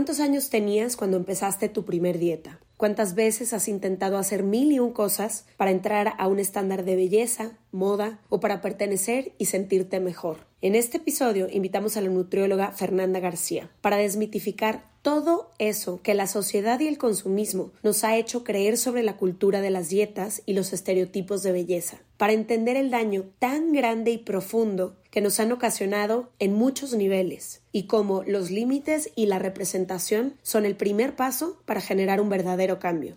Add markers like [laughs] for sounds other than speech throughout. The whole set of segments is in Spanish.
¿Cuántos años tenías cuando empezaste tu primer dieta? ¿Cuántas veces has intentado hacer mil y un cosas para entrar a un estándar de belleza, moda o para pertenecer y sentirte mejor? En este episodio invitamos a la nutrióloga Fernanda García para desmitificar todo eso que la sociedad y el consumismo nos ha hecho creer sobre la cultura de las dietas y los estereotipos de belleza, para entender el daño tan grande y profundo que nos han ocasionado en muchos niveles y cómo los límites y la representación son el primer paso para generar un verdadero cambio.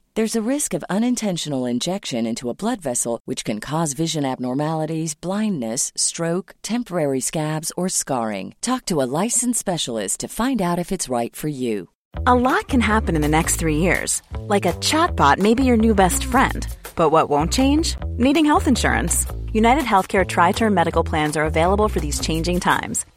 There's a risk of unintentional injection into a blood vessel, which can cause vision abnormalities, blindness, stroke, temporary scabs, or scarring. Talk to a licensed specialist to find out if it's right for you. A lot can happen in the next three years. Like a chatbot may be your new best friend. But what won't change? Needing health insurance. United Healthcare Tri Term Medical Plans are available for these changing times.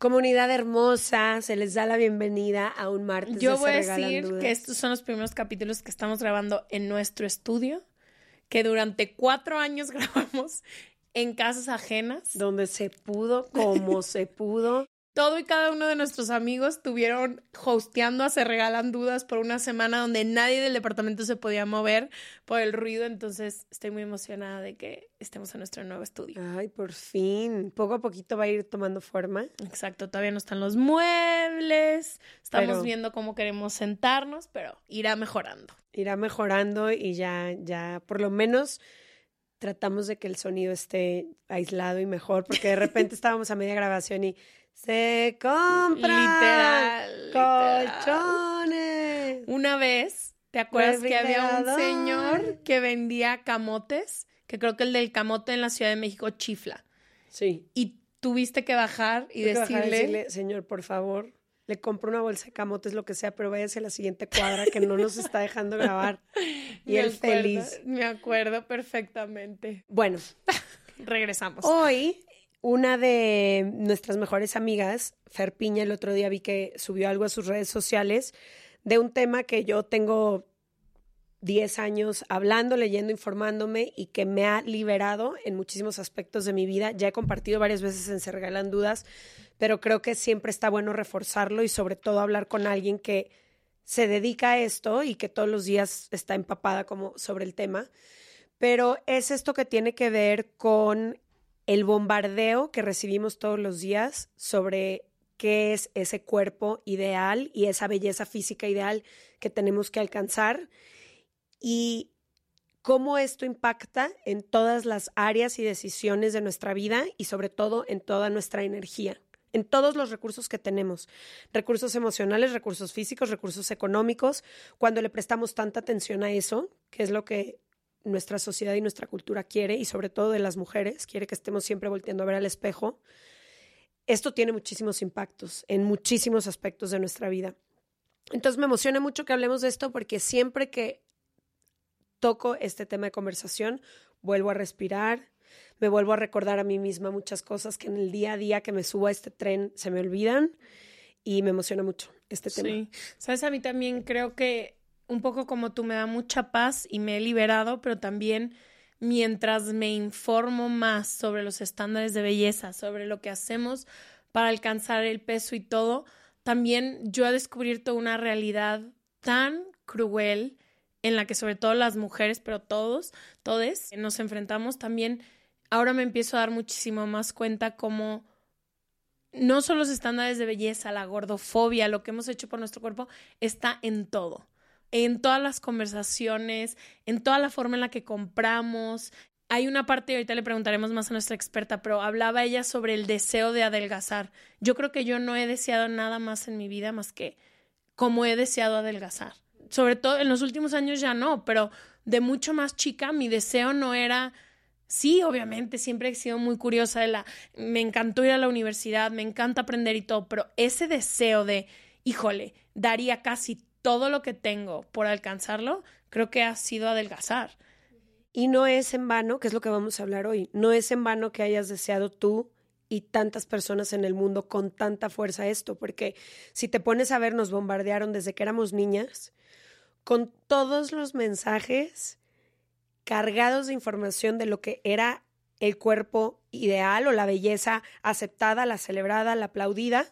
Comunidad hermosa, se les da la bienvenida a un martes. Yo de voy a decir Dudas. que estos son los primeros capítulos que estamos grabando en nuestro estudio, que durante cuatro años [laughs] grabamos en casas ajenas. donde se pudo, como [laughs] se pudo. Todo y cada uno de nuestros amigos estuvieron hosteando a Se Regalan Dudas por una semana donde nadie del departamento se podía mover por el ruido. Entonces estoy muy emocionada de que estemos en nuestro nuevo estudio. Ay, por fin. Poco a poquito va a ir tomando forma. Exacto, todavía no están los muebles. Estamos Pero- viendo cómo queremos sentarnos, pero irá mejorando. Irá mejorando y ya, ya, por lo menos tratamos de que el sonido esté aislado y mejor, porque de repente [laughs] estábamos a media grabación y se compra Literal, literal. colchones. Una vez, ¿te acuerdas que había un señor que vendía camotes? Que creo que el del camote en la Ciudad de México chifla. Sí. Y tuviste que bajar y que bajar decirle, decirle, señor, por favor, le compro una bolsa de camotes, lo que sea, pero váyase a la siguiente cuadra que no nos está dejando grabar. [laughs] Y Me él acuerdo, feliz. Me acuerdo perfectamente. Bueno, [laughs] Regresamos. Hoy, una de nuestras mejores amigas, Fer Piña, el otro día vi que subió algo a sus redes sociales de un tema que yo tengo 10 años hablando, leyendo, informándome y que me ha liberado en muchísimos aspectos de mi vida. Ya he compartido varias veces en Se Regalan Dudas, pero creo que siempre está bueno reforzarlo y sobre todo hablar con alguien que se dedica a esto y que todos los días está empapada como sobre el tema. Pero es esto que tiene que ver con el bombardeo que recibimos todos los días sobre qué es ese cuerpo ideal y esa belleza física ideal que tenemos que alcanzar y cómo esto impacta en todas las áreas y decisiones de nuestra vida y sobre todo en toda nuestra energía, en todos los recursos que tenemos, recursos emocionales, recursos físicos, recursos económicos, cuando le prestamos tanta atención a eso, que es lo que nuestra sociedad y nuestra cultura quiere, y sobre todo de las mujeres, quiere que estemos siempre volteando a ver al espejo, esto tiene muchísimos impactos en muchísimos aspectos de nuestra vida. Entonces me emociona mucho que hablemos de esto porque siempre que toco este tema de conversación, vuelvo a respirar, me vuelvo a recordar a mí misma muchas cosas que en el día a día que me subo a este tren se me olvidan y me emociona mucho este tema. Sí, sabes, a mí también creo que un poco como tú me da mucha paz y me he liberado, pero también mientras me informo más sobre los estándares de belleza, sobre lo que hacemos para alcanzar el peso y todo, también yo he descubierto una realidad tan cruel en la que sobre todo las mujeres, pero todos, todos nos enfrentamos también. Ahora me empiezo a dar muchísimo más cuenta como no son los estándares de belleza, la gordofobia, lo que hemos hecho por nuestro cuerpo, está en todo. En todas las conversaciones, en toda la forma en la que compramos. Hay una parte, ahorita le preguntaremos más a nuestra experta, pero hablaba ella sobre el deseo de adelgazar. Yo creo que yo no he deseado nada más en mi vida más que como he deseado adelgazar. Sobre todo en los últimos años ya no, pero de mucho más chica mi deseo no era Sí, obviamente, siempre he sido muy curiosa de la... Me encantó ir a la universidad, me encanta aprender y todo, pero ese deseo de, híjole, daría casi todo lo que tengo por alcanzarlo, creo que ha sido adelgazar. Y no es en vano, que es lo que vamos a hablar hoy, no es en vano que hayas deseado tú y tantas personas en el mundo con tanta fuerza esto, porque si te pones a ver, nos bombardearon desde que éramos niñas con todos los mensajes cargados de información de lo que era el cuerpo ideal o la belleza aceptada, la celebrada, la aplaudida,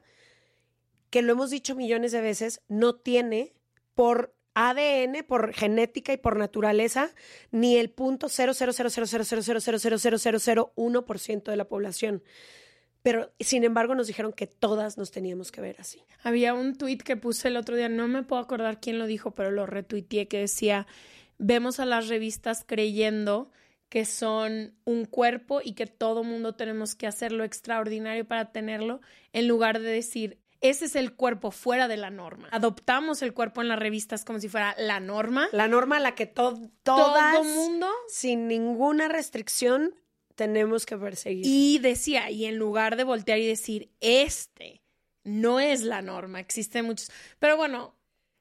que lo hemos dicho millones de veces, no tiene por ADN, por genética y por naturaleza, ni el punto ciento de la población. Pero, sin embargo, nos dijeron que todas nos teníamos que ver así. Había un tuit que puse el otro día, no me puedo acordar quién lo dijo, pero lo retuiteé, que decía, vemos a las revistas creyendo que son un cuerpo y que todo mundo tenemos que hacer lo extraordinario para tenerlo, en lugar de decir, ese es el cuerpo fuera de la norma. Adoptamos el cuerpo en las revistas como si fuera la norma. La norma a la que todo todo mundo, sin ninguna restricción, tenemos que perseguir. Y decía, y en lugar de voltear y decir, este no es la norma, existen muchos. Pero bueno,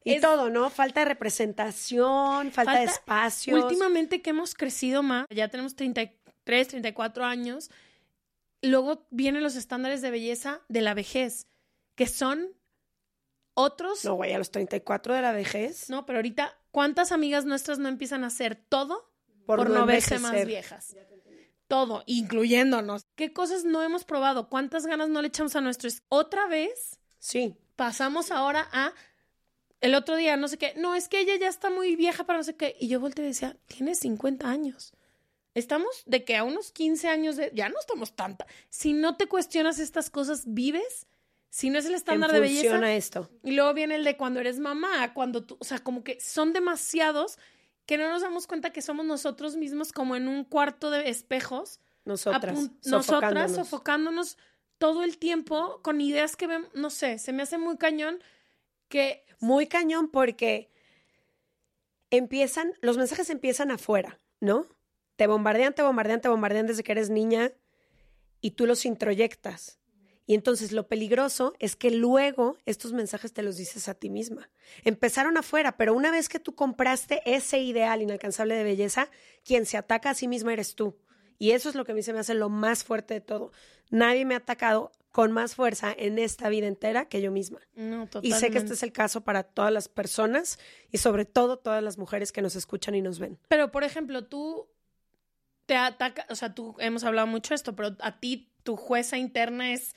y todo, ¿no? Falta de representación, falta, de espacio. Últimamente que hemos crecido más, ya tenemos 33, 34 años, luego vienen los estándares de belleza de la vejez, que son otros. No, güey, a los 34 de la vejez. No, pero ahorita, ¿cuántas amigas nuestras no empiezan a hacer todo por, no, verse más viejas? Todo, incluyéndonos. ¿Qué cosas no hemos probado? ¿Cuántas ganas no le echamos a nuestros? Otra vez. Sí. Pasamos ahora a el otro día, no sé qué, no, es que ella ya está muy vieja para no sé qué. Y yo volteé y decía, tiene 50 años. Estamos de que a unos 15 años de, ya no estamos tanta. Si no te cuestionas estas cosas, vives. Si no es el estándar de belleza. esto. Y luego viene el de cuando eres mamá, cuando tú, o sea, como que son demasiados que no nos damos cuenta que somos nosotros mismos como en un cuarto de espejos. Nosotras. Nosotras sofocándonos todo el tiempo con ideas que vemos, no sé, se me hace muy cañón que muy cañón porque empiezan, los mensajes empiezan afuera, ¿no? Te bombardean, te bombardean, te bombardean desde que eres niña y tú los introyectas. Y entonces lo peligroso es que luego estos mensajes te los dices a ti misma. Empezaron afuera, pero una vez que tú compraste ese ideal inalcanzable de belleza, quien se ataca a sí misma eres tú. Y eso es lo que a mí se me hace lo más fuerte de todo. Nadie me ha atacado con más fuerza en esta vida entera que yo misma. y sé que este es el caso para todas las personas y sobre todo todas las mujeres que nos escuchan y nos ven. Pero, por ejemplo, tú te atacas, o sea, tú hemos hablado mucho de esto, pero a ti tu jueza interna es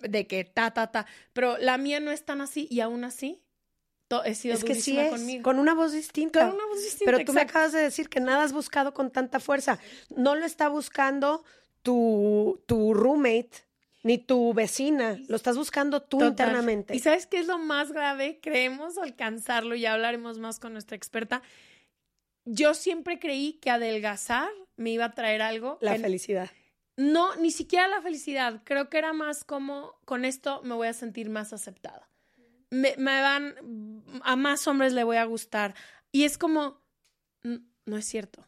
de que ta, ta, ta, pero la mía no es tan así y aún así he sido es que sí es, con una voz distinta. Con una voz distinta. Pero tú me acabas de decir que nada has buscado con tanta fuerza. No lo está buscando tu, tu roommate ni tu vecina, lo estás buscando tú internamente. ¿Y sabes qué es lo más grave? Creemos alcanzarlo, ya hablaremos más con nuestra experta. Yo siempre creí que adelgazar me iba a traer algo. La felicidad. No, ni siquiera la felicidad. Creo que era más como, con esto me voy a sentir más aceptada. Me, van, a más hombres le voy a gustar. Y es como, no es cierto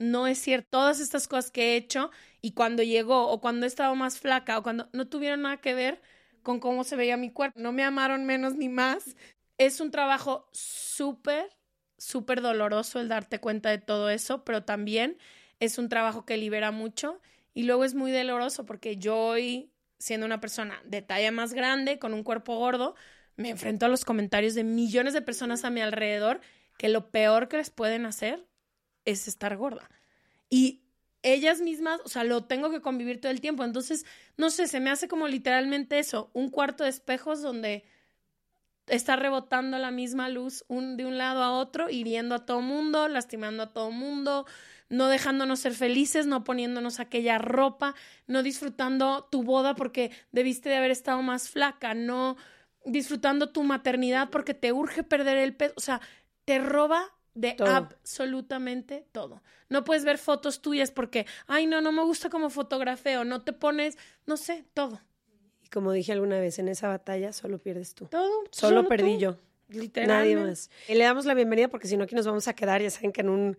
no es cierto. Todas estas cosas que he hecho y cuando llegó o cuando he estado más flaca o cuando no tuvieron nada que ver con cómo se veía mi cuerpo. No me amaron menos ni más. Es un trabajo súper, súper doloroso el darte cuenta de todo eso, pero también es un trabajo que libera mucho y luego es muy doloroso porque yo hoy, siendo una persona de talla más grande, con un cuerpo gordo, me enfrento a los comentarios de millones de personas a mi alrededor que lo peor que les pueden hacer es estar gorda. Y ellas mismas, o sea, lo tengo que convivir todo el tiempo. Entonces, no sé, se me hace como literalmente eso, un cuarto de espejos donde está rebotando la misma luz un, de un lado a otro, hiriendo a todo mundo, lastimando a todo mundo, no dejándonos ser felices, no poniéndonos aquella ropa, no disfrutando tu boda porque debiste de haber estado más flaca, no disfrutando tu maternidad porque te urge perder el peso, o sea, te roba de absolutamente todo. No puedes ver fotos tuyas porque, ay, no, no me gusta como fotografeo, no te pones, no sé, todo. Y como dije alguna vez, en esa batalla solo pierdes tú. Todo. Solo, perdí yo. Literalmente. Nadie más. Y le damos la bienvenida porque si no aquí nos vamos a quedar, ya saben que en un,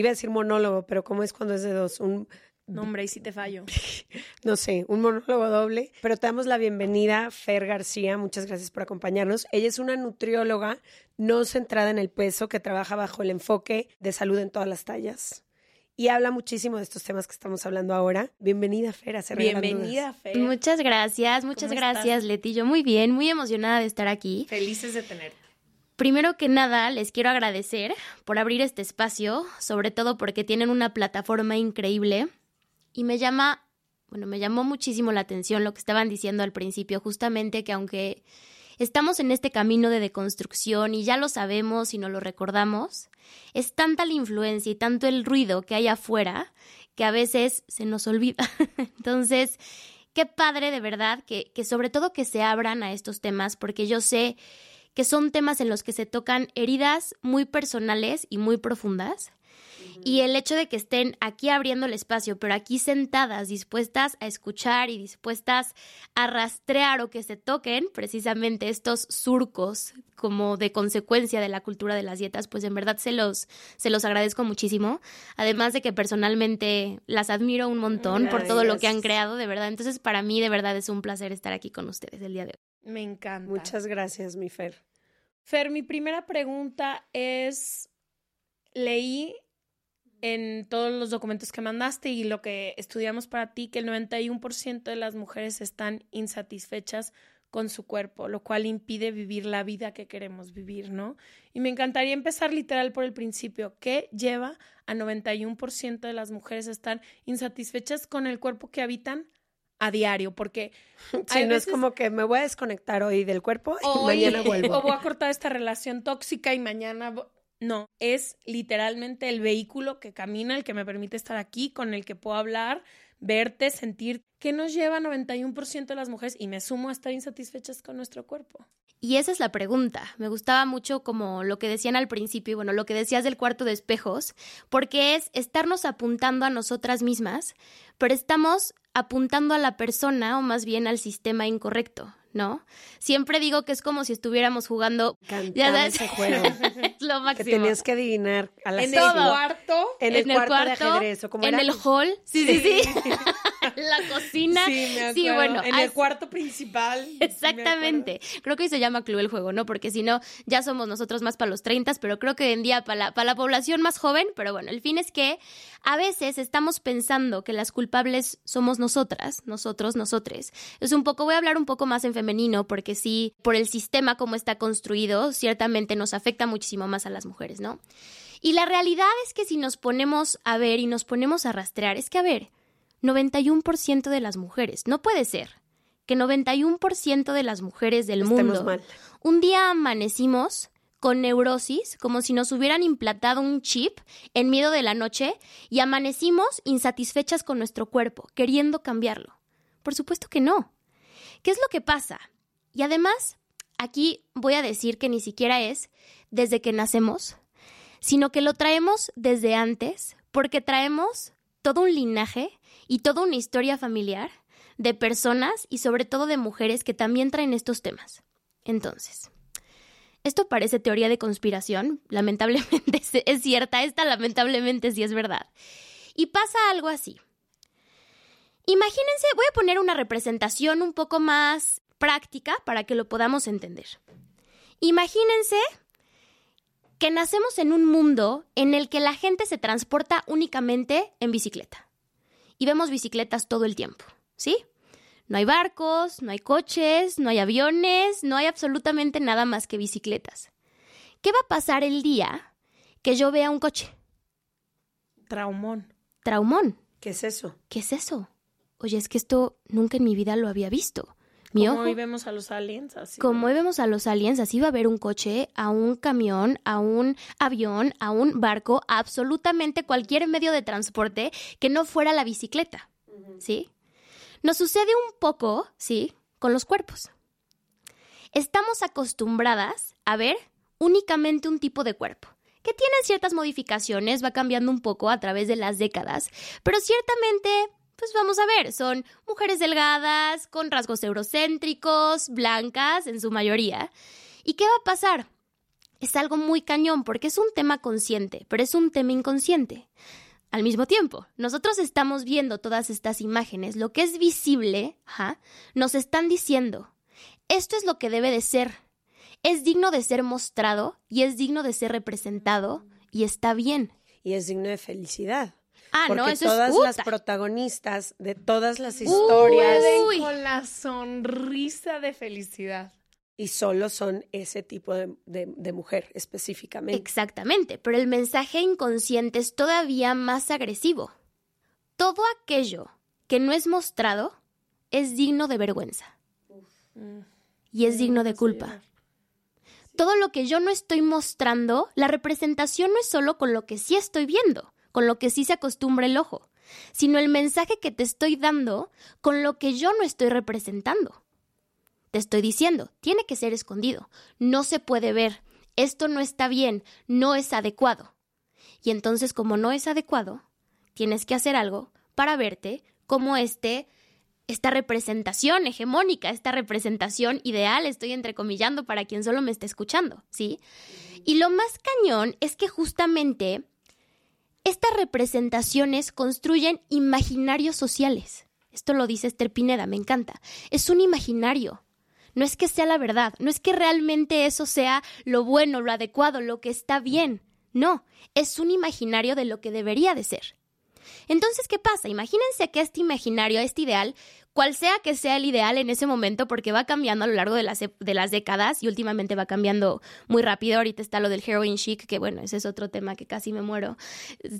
iba a decir monólogo, pero ¿cómo es cuando es de dos? Un no, hombre, y si te fallo. [laughs] no sé, un monólogo doble. Pero te damos la bienvenida, Fer García. Muchas gracias por acompañarnos. Ella es una nutrióloga no centrada en el peso que trabaja bajo el enfoque de salud en todas las tallas. Y habla muchísimo de estos temas que estamos hablando ahora. Bienvenida, Fer, a Bienvenida, Fer. Muchas gracias, muchas gracias, Leti. Yo muy bien, muy emocionada de estar aquí. Felices de tenerte. Primero que nada, les quiero agradecer por abrir este espacio, sobre todo porque tienen una plataforma increíble y me llama, bueno, me llamó muchísimo la atención lo que estaban diciendo al principio, justamente que aunque estamos en este camino de deconstrucción y ya lo sabemos y no lo recordamos, es tanta la influencia y tanto el ruido que hay afuera que a veces se nos olvida. [laughs] Entonces, qué padre de verdad que, que sobre todo que se abran a estos temas, porque yo sé que son temas en los que se tocan heridas muy personales y muy profundas y el hecho de que estén aquí abriendo el espacio, pero aquí sentadas, dispuestas a escuchar y dispuestas a rastrear o que se toquen precisamente estos surcos como de consecuencia de la cultura de las dietas, pues en verdad se los, se los agradezco muchísimo. Además de que personalmente las admiro un montón por todo lo que han creado, de verdad. Entonces, para mí, de verdad, es un placer estar aquí con ustedes el día de hoy. Me encanta. Muchas gracias, mi Fer. Fer, mi primera pregunta es, leí en todos los documentos que mandaste y lo que estudiamos para ti, que el 91% de las mujeres están insatisfechas con su cuerpo, lo cual impide vivir la vida que queremos vivir, ¿no? Y me encantaría empezar literal por el principio. ¿Qué lleva a 91% de las mujeres a estar insatisfechas con el cuerpo que habitan a diario? Porque [laughs] si no es como que me voy a desconectar hoy del cuerpo y mañana vuelvo. O voy a cortar esta relación tóxica y mañana no, es literalmente el vehículo que camina, el que me permite estar aquí, con el que puedo hablar, verte, sentir. ¿Qué nos lleva 91% de las mujeres? Y me sumo a estar insatisfechas con nuestro cuerpo. Y esa es la pregunta. Me gustaba mucho como lo que decían al principio, y bueno, lo que decías del cuarto de espejos, porque es estarnos apuntando a nosotras mismas, pero estamos apuntando a la persona o más bien al sistema incorrecto. ¿no? Siempre digo que es como si estuviéramos jugando. ya ese [laughs] juego. lo máximo. Que tenías que adivinar a la En el cuarto. En el, cuarto, de ajedrez. ¿o en el hall. Sí, sí, sí. [laughs] [laughs] la cocina. Sí, me Sí, bueno. En el cuarto principal. Exactamente. Creo que se llama Club el juego, ¿no? Porque si no, ya somos nosotros más para los 30, pero creo que hoy en día para la, para la población más joven, pero bueno, el fin es que a veces estamos pensando que las culpables somos nosotras, nosotros, nosotres. Es un poco, voy a hablar un poco más en femenino, porque sí, por el sistema como está construido, ciertamente nos afecta muchísimo más a las mujeres, ¿no? Y la realidad es que si nos ponemos a ver y nos ponemos a rastrear, es que, a ver, 91% de las mujeres, no puede ser que 91% de las mujeres del mundo un día amanecimos con neurosis, como si nos hubieran implantado un chip en miedo de la noche y amanecimos insatisfechas con nuestro cuerpo, queriendo cambiarlo. Por supuesto que no. ¿Qué es lo que pasa? Y además, aquí voy a decir que ni siquiera es desde que nacemos, sino que lo traemos desde antes, porque traemos todo un linaje y toda una historia familiar de personas y sobre todo de mujeres que también traen estos temas. Entonces, esto parece teoría de conspiración, [laughs] lamentablemente es cierta, esta lamentablemente sí es verdad. Y pasa algo así. Imagínense, voy a poner una representación un poco más práctica para que lo podamos entender. Imagínense que nacemos en un mundo en el que la gente se transporta únicamente en bicicleta. Y vemos bicicletas todo el tiempo, ¿sí? No hay barcos, no hay coches, no hay aviones, no hay absolutamente nada más que bicicletas. ¿Qué va a pasar el día que yo vea un coche? Traumón. Traumón. ¿Qué es eso? ¿Qué es eso? Oye, es que esto nunca en mi vida lo había visto. Mi Como ojo, hoy vemos a los aliens así. como hoy vemos a los aliens, así va a haber un coche, a un camión, a un avión, a un barco, a absolutamente cualquier medio de transporte que no fuera la bicicleta. ¿Sí? Nos sucede un poco, ¿sí? Con los cuerpos. Estamos acostumbradas a ver únicamente un tipo de cuerpo, que tiene ciertas modificaciones, va cambiando un poco a través de las décadas, pero ciertamente, pues vamos a ver, son mujeres delgadas, con rasgos eurocéntricos, blancas en su mayoría. ¿Y qué va a pasar? Es algo muy cañón porque es un tema consciente, pero es un tema inconsciente. Al mismo tiempo, nosotros estamos viendo todas estas imágenes, lo que es visible, nos están diciendo, esto es lo que debe de ser, es digno de ser mostrado y es digno de ser representado y está bien. Y es digno de felicidad. Ah, Porque no, eso todas es las protagonistas de todas las historias Pueden con la sonrisa de felicidad. y solo son ese tipo de, de- de mujer específicamente. Exactamente, pero el mensaje inconsciente es todavía más agresivo. Todo aquello que no es mostrado es digno de vergüenza y es digno de culpa. Todo lo que yo no estoy mostrando, la representación no es solo con lo que sí estoy viendo, con lo que sí se acostumbra el ojo, sino el mensaje que te estoy dando con lo que yo no estoy representando. Te estoy diciendo, tiene que ser escondido, no se puede ver, esto no está bien, no es adecuado. Y entonces, como no es adecuado, tienes que hacer algo para verte como este, esta representación hegemónica, esta representación ideal, estoy entrecomillando para quien solo me esté escuchando, ¿sí? Y lo más cañón es que justamente estas representaciones construyen imaginarios sociales. Esto lo dice Esther Pineda, me encanta. Es un imaginario. No es que sea la verdad, no es que realmente eso sea lo bueno, lo adecuado, lo que está bien. No, es un imaginario de lo que debería de ser. Entonces, ¿qué pasa? Imagínense que este imaginario, este ideal, cual sea que sea el ideal en ese momento, porque va cambiando a lo largo de las, de las décadas y últimamente va cambiando muy rápido. Ahorita está lo del heroin chic, que bueno, ese es otro tema que casi me muero.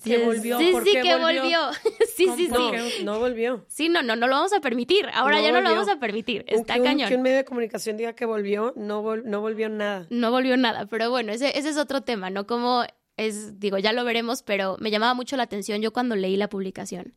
Que volvió, Sí, ¿por sí, qué que volvió? volvió. [laughs] sí, sí, sí. No, volvió. Sí, no, no, no lo vamos a permitir. Ahora No ya no lo vamos a permitir. Está un, cañón. que un medio de comunicación diga que volvió, no, vol- no volvió nada. no volvió nada, pero bueno, ese, ese es otro tema, ¿no? Como es, digo, ya lo veremos, pero me llamaba mucho la atención yo cuando leí la publicación.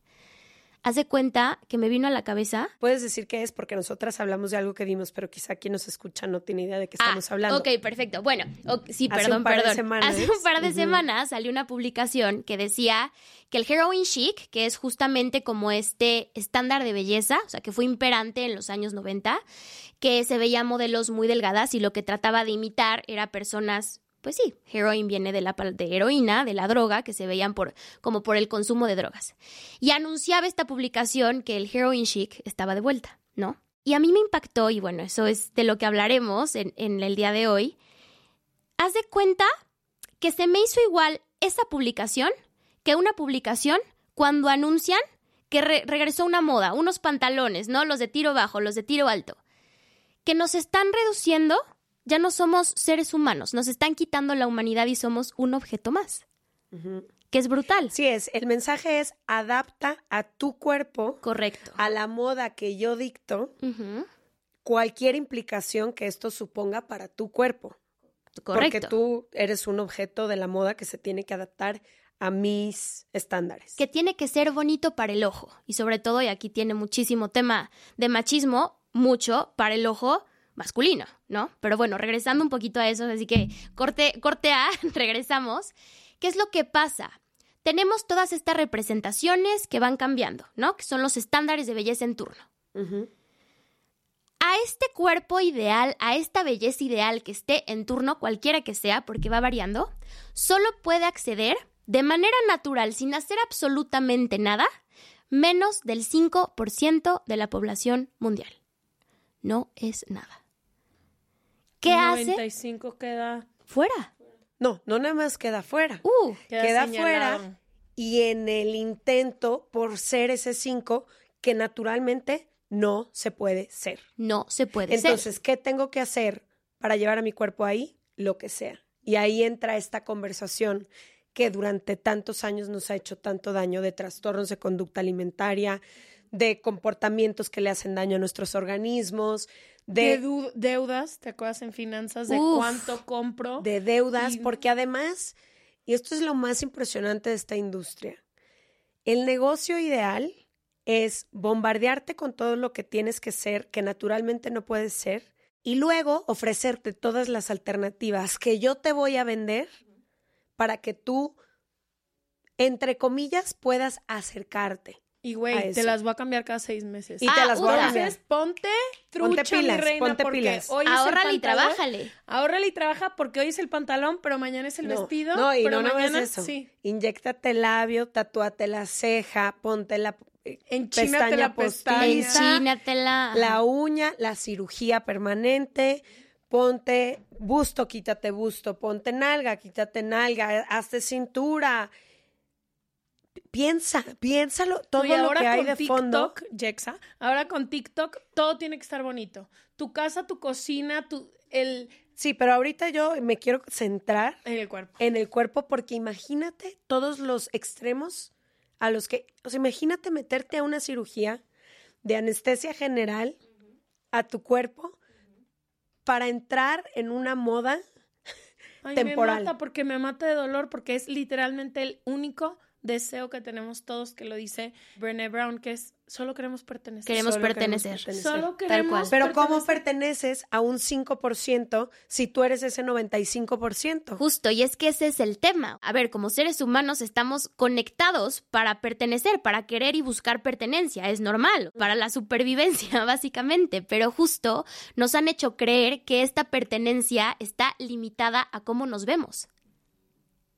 Hace cuenta que me vino a la cabeza. Puedes decir que es porque nosotras hablamos de algo que vimos, pero quizá quien nos escucha no tiene idea de qué estamos Ah, hablando. Ok, perfecto. Bueno, ok, sí, Hace perdón, un par de perdón. semanas. Hace un par de semanas salió una publicación que decía que el heroin chic, que es justamente como este estándar de belleza, o sea, que fue imperante en los años 90, que se veía modelos muy delgadas y lo que trataba de imitar era personas pues sí, heroin viene de la de heroína, de la droga, que se veían por, como por el consumo de drogas. Y anunciaba esta publicación que el heroin chic estaba de vuelta, ¿no? Y a mí me impactó, y bueno, eso es de lo que hablaremos en, el día de hoy. Haz de cuenta que se me hizo igual esa publicación que una publicación cuando anuncian que re- regresó una moda, unos pantalones, ¿no? Los de tiro bajo, los de tiro alto, que nos están reduciendo, ya no somos seres humanos, nos están quitando la humanidad y somos un objeto más, que es brutal. Sí es, el mensaje es adapta a tu cuerpo, Correcto. a la moda que yo dicto, cualquier implicación que esto suponga para tu cuerpo. Correcto. Porque tú eres un objeto de la moda que se tiene que adaptar a mis estándares. que tiene que ser bonito para el ojo. Y sobre todo, y aquí tiene muchísimo tema de machismo, mucho para el ojo masculino, ¿no? Pero bueno, regresando un poquito a eso, así que corte, corte A, [laughs] regresamos. ¿Qué es lo que pasa? Tenemos todas estas representaciones que van cambiando, ¿no? Que son los estándares de belleza en turno. A este cuerpo ideal, a esta belleza ideal que esté en turno, cualquiera que sea, porque va variando, solo puede acceder de manera natural, sin hacer absolutamente nada, menos del 5% de la población mundial. No es nada. ¿Qué hace? 95 queda. Fuera. No, no nada más queda fuera. Uh, queda fuera y en el intento por ser ese 5 que naturalmente no se puede ser. no se puede ser. Entonces, ¿qué tengo que hacer para llevar a mi cuerpo ahí? Lo que sea. Y ahí entra esta conversación que durante tantos años nos ha hecho tanto daño de trastornos de conducta alimentaria, de comportamientos que le hacen daño a nuestros organismos, De deudas, ¿te acuerdas en finanzas de Uf. cuánto compro? de deudas, Y- porque además, y esto es lo más impresionante de esta industria, el negocio ideal es bombardearte con todo lo que tienes que ser, que naturalmente no puedes ser, y luego ofrecerte todas las alternativas que yo te voy a vender para que tú, entre comillas, puedas acercarte. Y güey, te las voy a cambiar cada seis meses. Y Ah, te las voy a ura. cambiar. Entonces, ponte trucha, Ponte pilas, mi reina, ponte porque pilas. hoy es el Ahórrale y pantalón. trabájale. Ahórrale y trabaja porque hoy es el pantalón, pero mañana es el No, vestido. No, y pero no mañana, eso. Sí. Inyéctate el labio, tatúate la ceja, ponte la eh, pestaña la postiza. Enchínatela. la uña, la cirugía permanente, ponte busto, quítate busto, ponte nalga, quítate nalga, hazte cintura. Piensa, piénsalo, todo y lo que hay con de TikTok, fondo. Jexa, ahora con TikTok todo tiene que estar bonito. Tu casa, tu cocina, tu el Sí, pero ahorita yo me quiero centrar en el cuerpo. en el cuerpo porque imagínate todos los extremos a los que, o sea, imagínate meterte a una cirugía de anestesia general a tu cuerpo para entrar en una moda Ay, temporal. me mata porque me mata de dolor porque es literalmente el único deseo que tenemos todos que lo dice Brené Brown, que es solo queremos pertenecer. Queremos Solo pertenecer. pertenecer. Solo Tal queremos cual. Pero ¿cómo perteneces a un 5% si tú eres ese 95%? Justo, y es que ese es el tema. A ver, como seres humanos estamos conectados para pertenecer, para querer y buscar pertenencia. Es normal, para la supervivencia, [laughs] básicamente. Pero justo nos han hecho creer que esta pertenencia está limitada a cómo nos vemos.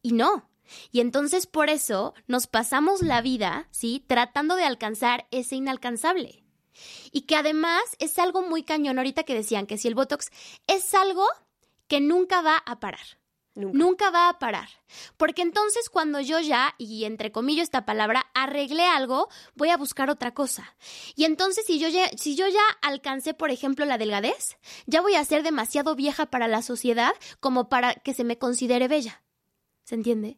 Y no. Y entonces por eso nos pasamos la vida, ¿sí? Tratando de alcanzar ese inalcanzable. Y que además es algo muy cañón ahorita que decían que si el Botox es algo que nunca va a parar. Nunca. Nunca va a parar. Porque entonces cuando yo ya, y entre comillas esta palabra, arreglé algo, voy a buscar otra cosa. Y entonces si yo ya, si yo ya alcancé, por ejemplo, la delgadez, ya voy a ser demasiado vieja para la sociedad como para que se me considere bella. ¿Se entiende?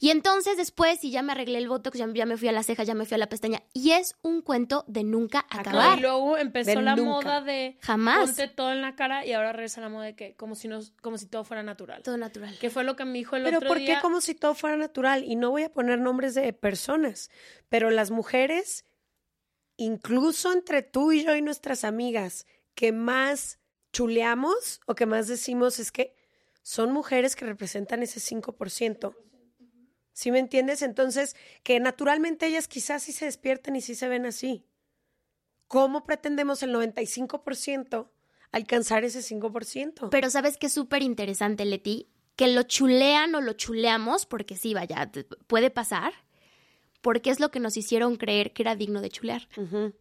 Y entonces después, si ya me arreglé el botox, ya, ya me fui a la ceja, ya me fui a la pestaña. Y es un cuento de nunca No, acabar. y luego empezó De la nunca. moda de Jamás. ponte todo en la cara y ahora regresa la moda de que como si no, como si todo fuera natural. Todo natural. Que fue lo que me dijo el Pero otro ¿por día. qué como si todo fuera natural? Y no voy a poner nombres de personas, pero las mujeres, incluso entre tú y yo y nuestras amigas, que más chuleamos o que más decimos es que son mujeres que representan ese 5%. ¿Sí me entiendes? Entonces, que naturalmente ellas quizás sí se despiertan y sí se ven así. ¿Cómo pretendemos el 95% alcanzar ese 5%? Pero sabes que es súper interesante, Leti, que lo chulean o lo chuleamos, porque sí, vaya, puede pasar, porque es lo que nos hicieron creer que era digno de chulear.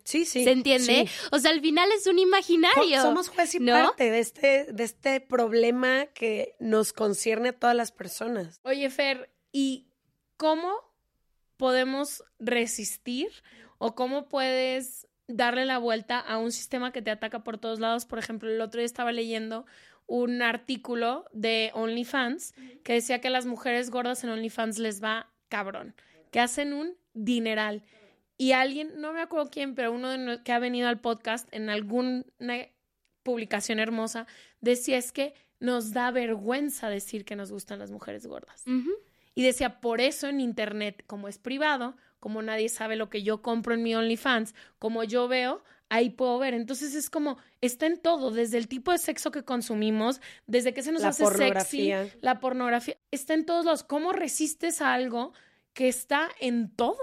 Sí, sí. ¿Se entiende? sí. O sea, al final es un imaginario. Somos juez y ¿no? parte de este, de este problema que nos concierne a todas las personas. Oye, Fer, ¿y cómo podemos resistir o cómo puedes darle la vuelta a un sistema que te ataca por todos lados? Por ejemplo, el otro día estaba leyendo un artículo de OnlyFans que decía que a las mujeres gordas en OnlyFans les va cabrón, que hacen un dineral. Y alguien, no me acuerdo quién, pero uno de que ha venido al podcast en alguna publicación hermosa, decía es que nos da vergüenza decir que nos gustan las mujeres gordas. Y decía, por eso en Internet, como es privado, como nadie sabe lo que yo compro en mi OnlyFans, como yo veo, ahí puedo ver. Entonces es como, está en todo, desde el tipo de sexo que consumimos, desde que se nos La hace sexy, la pornografía, está en todos los, ¿cómo resistes a algo que está en todo?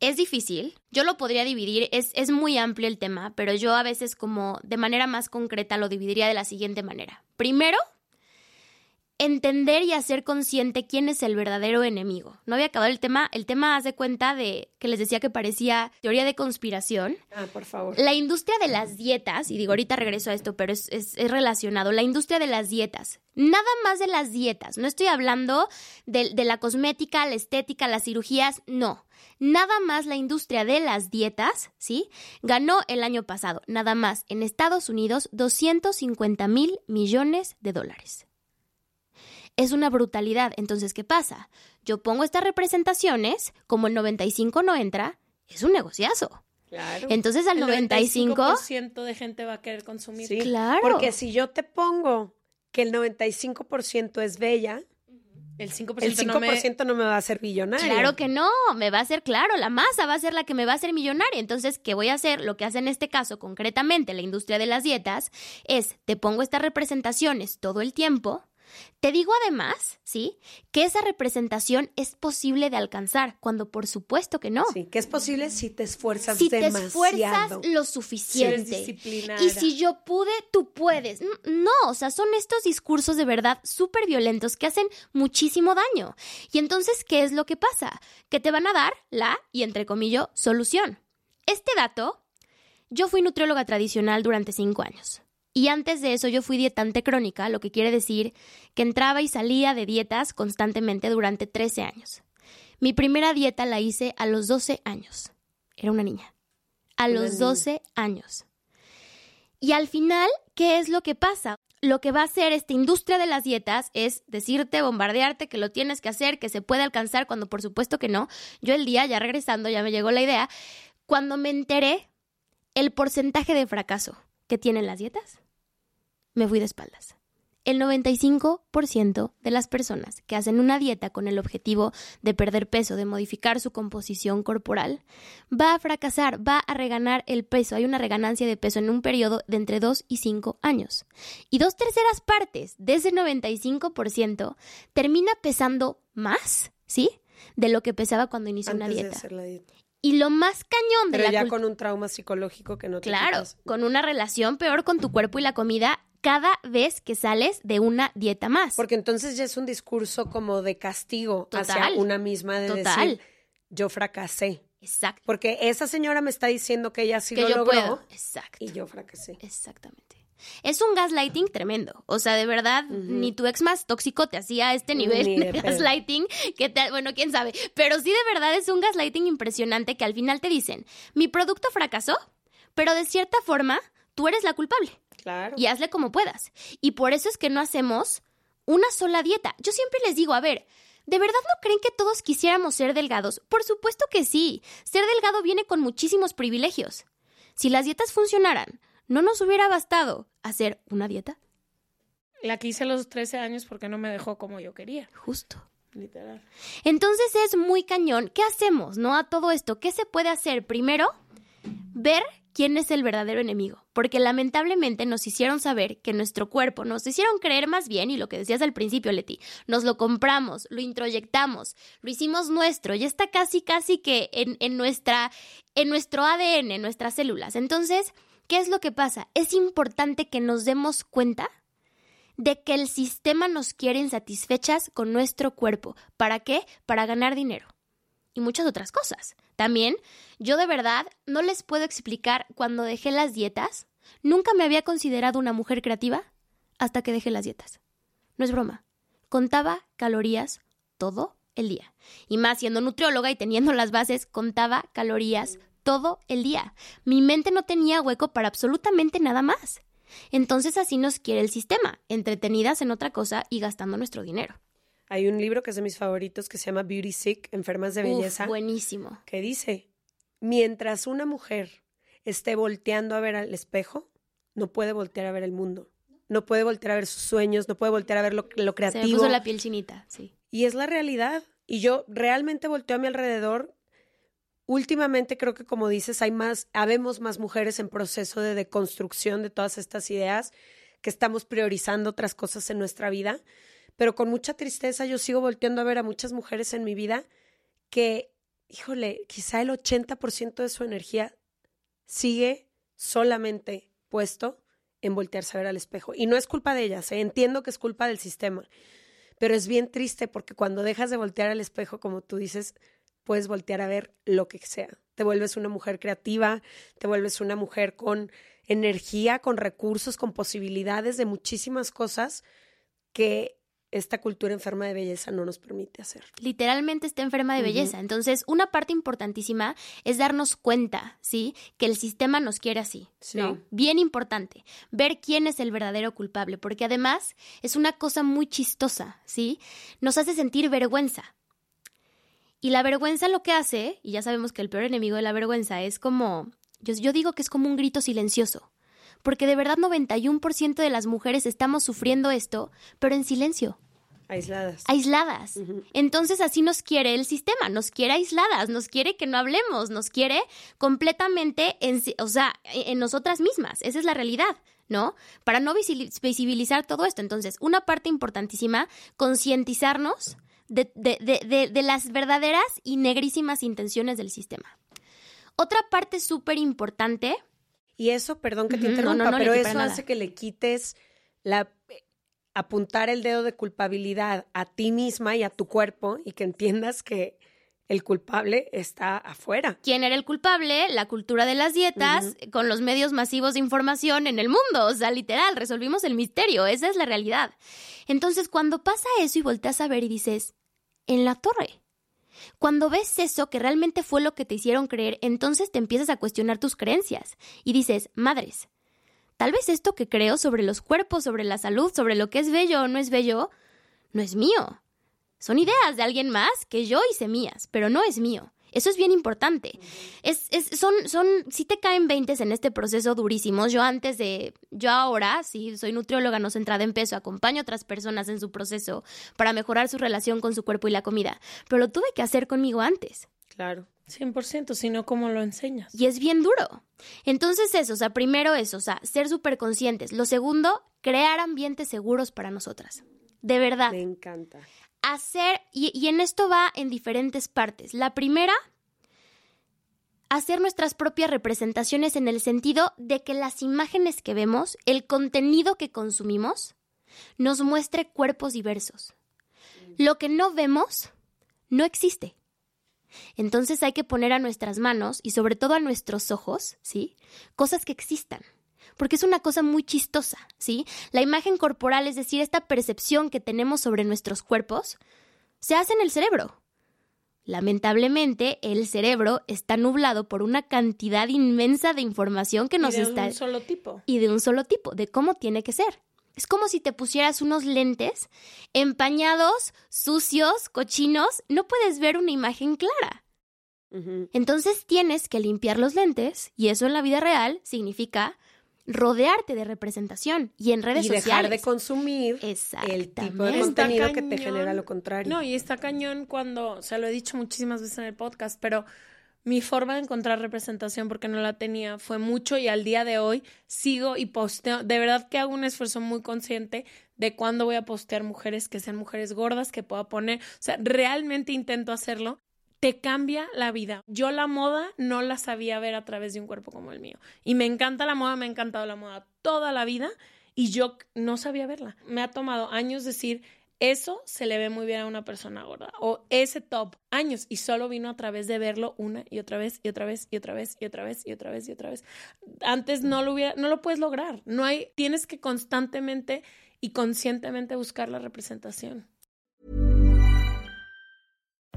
Es difícil. Yo lo podría dividir, es, es muy amplio el tema, pero yo a veces como de manera más concreta lo dividiría de la siguiente manera. Primero, entender y hacer consciente quién es el verdadero enemigo. No había acabado el tema, el tema haz de cuenta de que les decía que parecía teoría de conspiración. Ah, por favor. La industria de las dietas, y digo ahorita regreso a esto, pero es, es, es relacionado, la industria de las dietas, nada más de las dietas, no estoy hablando de, de la cosmética, la estética, las cirugías, no. Nada más la industria de las dietas, ¿sí? Ganó el año pasado, nada más en Estados Unidos, 250 mil millones de dólares es una brutalidad. Entonces, ¿qué pasa? Yo pongo estas representaciones, como el 95 no entra, es un negociazo. Claro. Entonces al El 95, 95% de gente va a querer consumir. Sí, claro. Porque si yo te pongo que el 95% es bella, El 5%, el 5% no me... no me va a hacer billonaria. Claro que no, me va a hacer claro, la masa va a ser la que me va a hacer millonaria. Entonces, ¿qué voy a hacer? Lo que hace en este caso, concretamente la industria de las dietas, es te pongo estas representaciones todo el tiempo. Te digo además, ¿sí? Que esa representación es posible de alcanzar, cuando por supuesto que no. Sí, que es posible si te esfuerzas si te demasiado. esfuerzas lo Si eres suficiente. disciplinada. y si yo pude, tú puedes. No, o sea, son estos discursos de verdad súper violentos que hacen muchísimo daño. Y entonces, ¿qué es lo que pasa? Que te van a dar la, y entre comillas, solución. Este dato, yo fui nutrióloga tradicional durante cinco años. Y antes de eso yo fui dietante crónica, lo que quiere decir que entraba y salía de dietas constantemente durante 13 años. Mi primera dieta la hice a los 12 años. Era una niña. A Una los niña. 12 años. Y al final, ¿qué es lo que pasa? Lo que va a hacer esta industria de las dietas es decirte, bombardearte que lo tienes que hacer, que se puede alcanzar, cuando por supuesto que no. Yo el día, ya regresando, ya me llegó la idea, cuando me enteré el porcentaje de fracaso que tienen las dietas, me fui de espaldas. El 95% de las personas que hacen una dieta con el objetivo de perder peso, de modificar su composición corporal, va a fracasar, va a reganar el peso. Hay una reganancia de peso en un periodo de entre 2 y 5 años. Y dos terceras partes de ese 95% termina pesando más, ¿sí? De lo que pesaba cuando inició antes una de dieta. hacer la dieta. Y lo más cañón de Pero la ya con un trauma psicológico que no te Claro, quitas. con una relación peor con tu cuerpo y la comida cada vez que sales de una dieta más. Porque entonces ya es un discurso como de castigo Total. hacia una misma de Total. decir, yo fracasé. Exacto. Porque esa señora me está diciendo que ella sí que lo yo logró puedo. Exacto. y yo fracasé. Exactamente. Es un gaslighting tremendo. O sea, de verdad, ni tu ex más tóxico te hacía este nivel Ni de, gaslighting que te, bueno, quién sabe. Pero sí de verdad es un gaslighting impresionante que al final te dicen, mi producto fracasó, pero de cierta forma tú eres la culpable. Claro. y hazle como puedas. Y por eso es que no hacemos una sola dieta. Yo siempre les digo, a ver, ¿de verdad no creen que todos quisiéramos ser delgados? Por supuesto que sí. Ser delgado viene con muchísimos privilegios. Si las dietas funcionaran, ¿no nos hubiera bastado hacer una dieta? La que hice a los 13 años porque no me dejó como yo quería. Justo. Literal. Entonces es muy cañón. ¿Qué hacemos, no? A todo esto. ¿Qué se puede hacer? Primero, ver quién es el verdadero enemigo. Porque lamentablemente nos hicieron saber que nuestro cuerpo, nos hicieron creer más bien, y lo que decías al principio, Leti, nos lo compramos, lo introyectamos, lo hicimos nuestro, ya está casi, casi que en, en nuestra, en nuestro ADN, en nuestras células. Entonces, ¿qué es lo que pasa? Es importante que nos demos cuenta de que el sistema nos quiere insatisfechas con nuestro cuerpo. ¿Para qué? Para ganar dinero. Y muchas otras cosas. También, yo de verdad no les puedo explicar cuando dejé las dietas. Nunca me había considerado una mujer creativa hasta que dejé las dietas. No es broma. Contaba calorías todo el día. Y más siendo nutrióloga y teniendo las bases, contaba calorías todo el día. Mi mente no tenía hueco para absolutamente nada más. Entonces así nos quiere el sistema, entretenidas en otra cosa y gastando nuestro dinero. Hay un libro que es de mis favoritos que se llama Beauty Sick, Enfermas de Uf, Belleza, buenísimo. que dice, mientras una mujer esté volteando a ver al espejo, no puede voltear a ver el mundo. No puede voltear a ver sus sueños, no puede voltear a ver lo, lo Se me creativo. puso la piel chinita, sí. Y es la realidad. Y yo realmente volteo a mi alrededor. Últimamente creo que como dices, hay más, habemos más mujeres en proceso de deconstrucción de todas estas ideas, que estamos priorizando otras cosas en nuestra vida. Pero con mucha tristeza yo sigo volteando a ver a muchas mujeres en mi vida que, híjole, quizá el 80% de su energía sigue solamente puesto en voltearse a ver al espejo. Y no es culpa de ellas, ¿eh? entiendo que es culpa del sistema. Pero es bien triste porque cuando dejas de voltear al espejo, como tú dices, puedes voltear a ver lo que sea. Te vuelves una mujer creativa, te vuelves una mujer con energía, con recursos, con posibilidades de muchísimas cosas que esta cultura enferma de belleza no nos permite hacer. Literalmente está enferma de belleza. Entonces, una parte importantísima es darnos cuenta, ¿sí? Que el sistema nos quiere así. Sí. ¿no? Bien importante. Ver quién es el verdadero culpable, porque además es una cosa muy chistosa, ¿sí? Nos hace sentir vergüenza. Y la vergüenza lo que hace, y ya sabemos que el peor enemigo de la vergüenza es como, yo, yo digo que es como un grito silencioso. Porque de verdad 91% de las mujeres estamos sufriendo esto, pero en silencio Aisladas. aisladas. Entonces así nos quiere el sistema, nos quiere aisladas, nos quiere que no hablemos, nos quiere completamente en, o sea, en en nosotras mismas. Esa es la realidad, ¿no? Para no visi- visibilizar todo esto. Entonces, una parte importantísima, concientizarnos de, de- de- de- de las verdaderas y negrísimas intenciones del sistema. Otra parte súper importante, Y eso, perdón que te no, interrumpa, no, no, pero eso nada. hace que le quites la apuntar el dedo de culpabilidad a ti misma y a tu cuerpo y que entiendas que el culpable está afuera. quién era el culpable, la cultura de las dietas, con los medios masivos de información en el mundo. O sea, literal, resolvimos el misterio. Esa es la realidad. Entonces, cuando pasa eso y volteas a ver y dices, en la torre. Cuando ves eso que realmente fue lo que te hicieron creer, entonces te empiezas a cuestionar tus creencias y dices, madres, tal vez esto que creo sobre los cuerpos, sobre la salud, sobre lo que es bello o no es bello, no es mío. Son ideas de alguien más que yo hice mías, pero no es mío. Eso es bien importante. Es, es, son, son, sí te caen veintes en este proceso durísimos. Yo antes de, yo ahora, sí, soy nutrióloga no centrada en peso, acompaño a otras personas en su proceso para mejorar su relación con su cuerpo y la comida. Pero lo tuve que hacer conmigo antes. Claro. 100%, si no, ¿cómo lo enseñas? Y es bien duro. Entonces eso, o sea, primero eso, o sea, ser súper conscientes. Lo segundo, crear ambientes seguros para nosotras. De verdad. Me encanta. Hacer, y, en esto va en diferentes partes. La primera, hacer nuestras propias representaciones en el sentido de que las imágenes que vemos, el contenido que consumimos, nos muestre cuerpos diversos. Lo que no vemos no existe. Entonces hay que poner a nuestras manos y sobre todo a nuestros ojos, ¿sí? Cosas que existan. Porque es una cosa muy chistosa, ¿sí? La imagen corporal, es decir, esta percepción que tenemos sobre nuestros cuerpos, se hace en el cerebro. Lamentablemente, el cerebro está nublado por una cantidad inmensa de información que nos y de está un solo tipo. y de un solo tipo, de cómo tiene que ser. Es como si te pusieras unos lentes empañados, sucios, cochinos, no puedes ver una imagen clara. Entonces tienes que limpiar los lentes y eso en la vida real significa rodearte de representación y en redes y dejar sociales. de consumir el tipo de contenido que te genera lo contrario. No, y está cañón cuando, o sea, lo he dicho muchísimas veces en el podcast, pero mi forma de encontrar representación, porque no la tenía, fue mucho y al día de hoy sigo y posteo. De verdad que hago un esfuerzo muy consciente de cuándo voy a postear mujeres que sean mujeres gordas, que pueda poner. O sea, realmente intento hacerlo. Te cambia la vida. Yo la moda no la sabía ver a través de un cuerpo como el mío. Y me encanta la moda, me ha encantado la moda toda la vida y yo no sabía verla. Me ha tomado años decir, eso se le ve muy bien a una persona gorda. O ese top, años. Y solo vino a través de verlo una y otra vez y otra vez y otra vez y otra vez y otra vez y otra vez. Antes no lo hubiera, no lo puedes lograr. No hay, tienes que constantemente y conscientemente buscar la representación.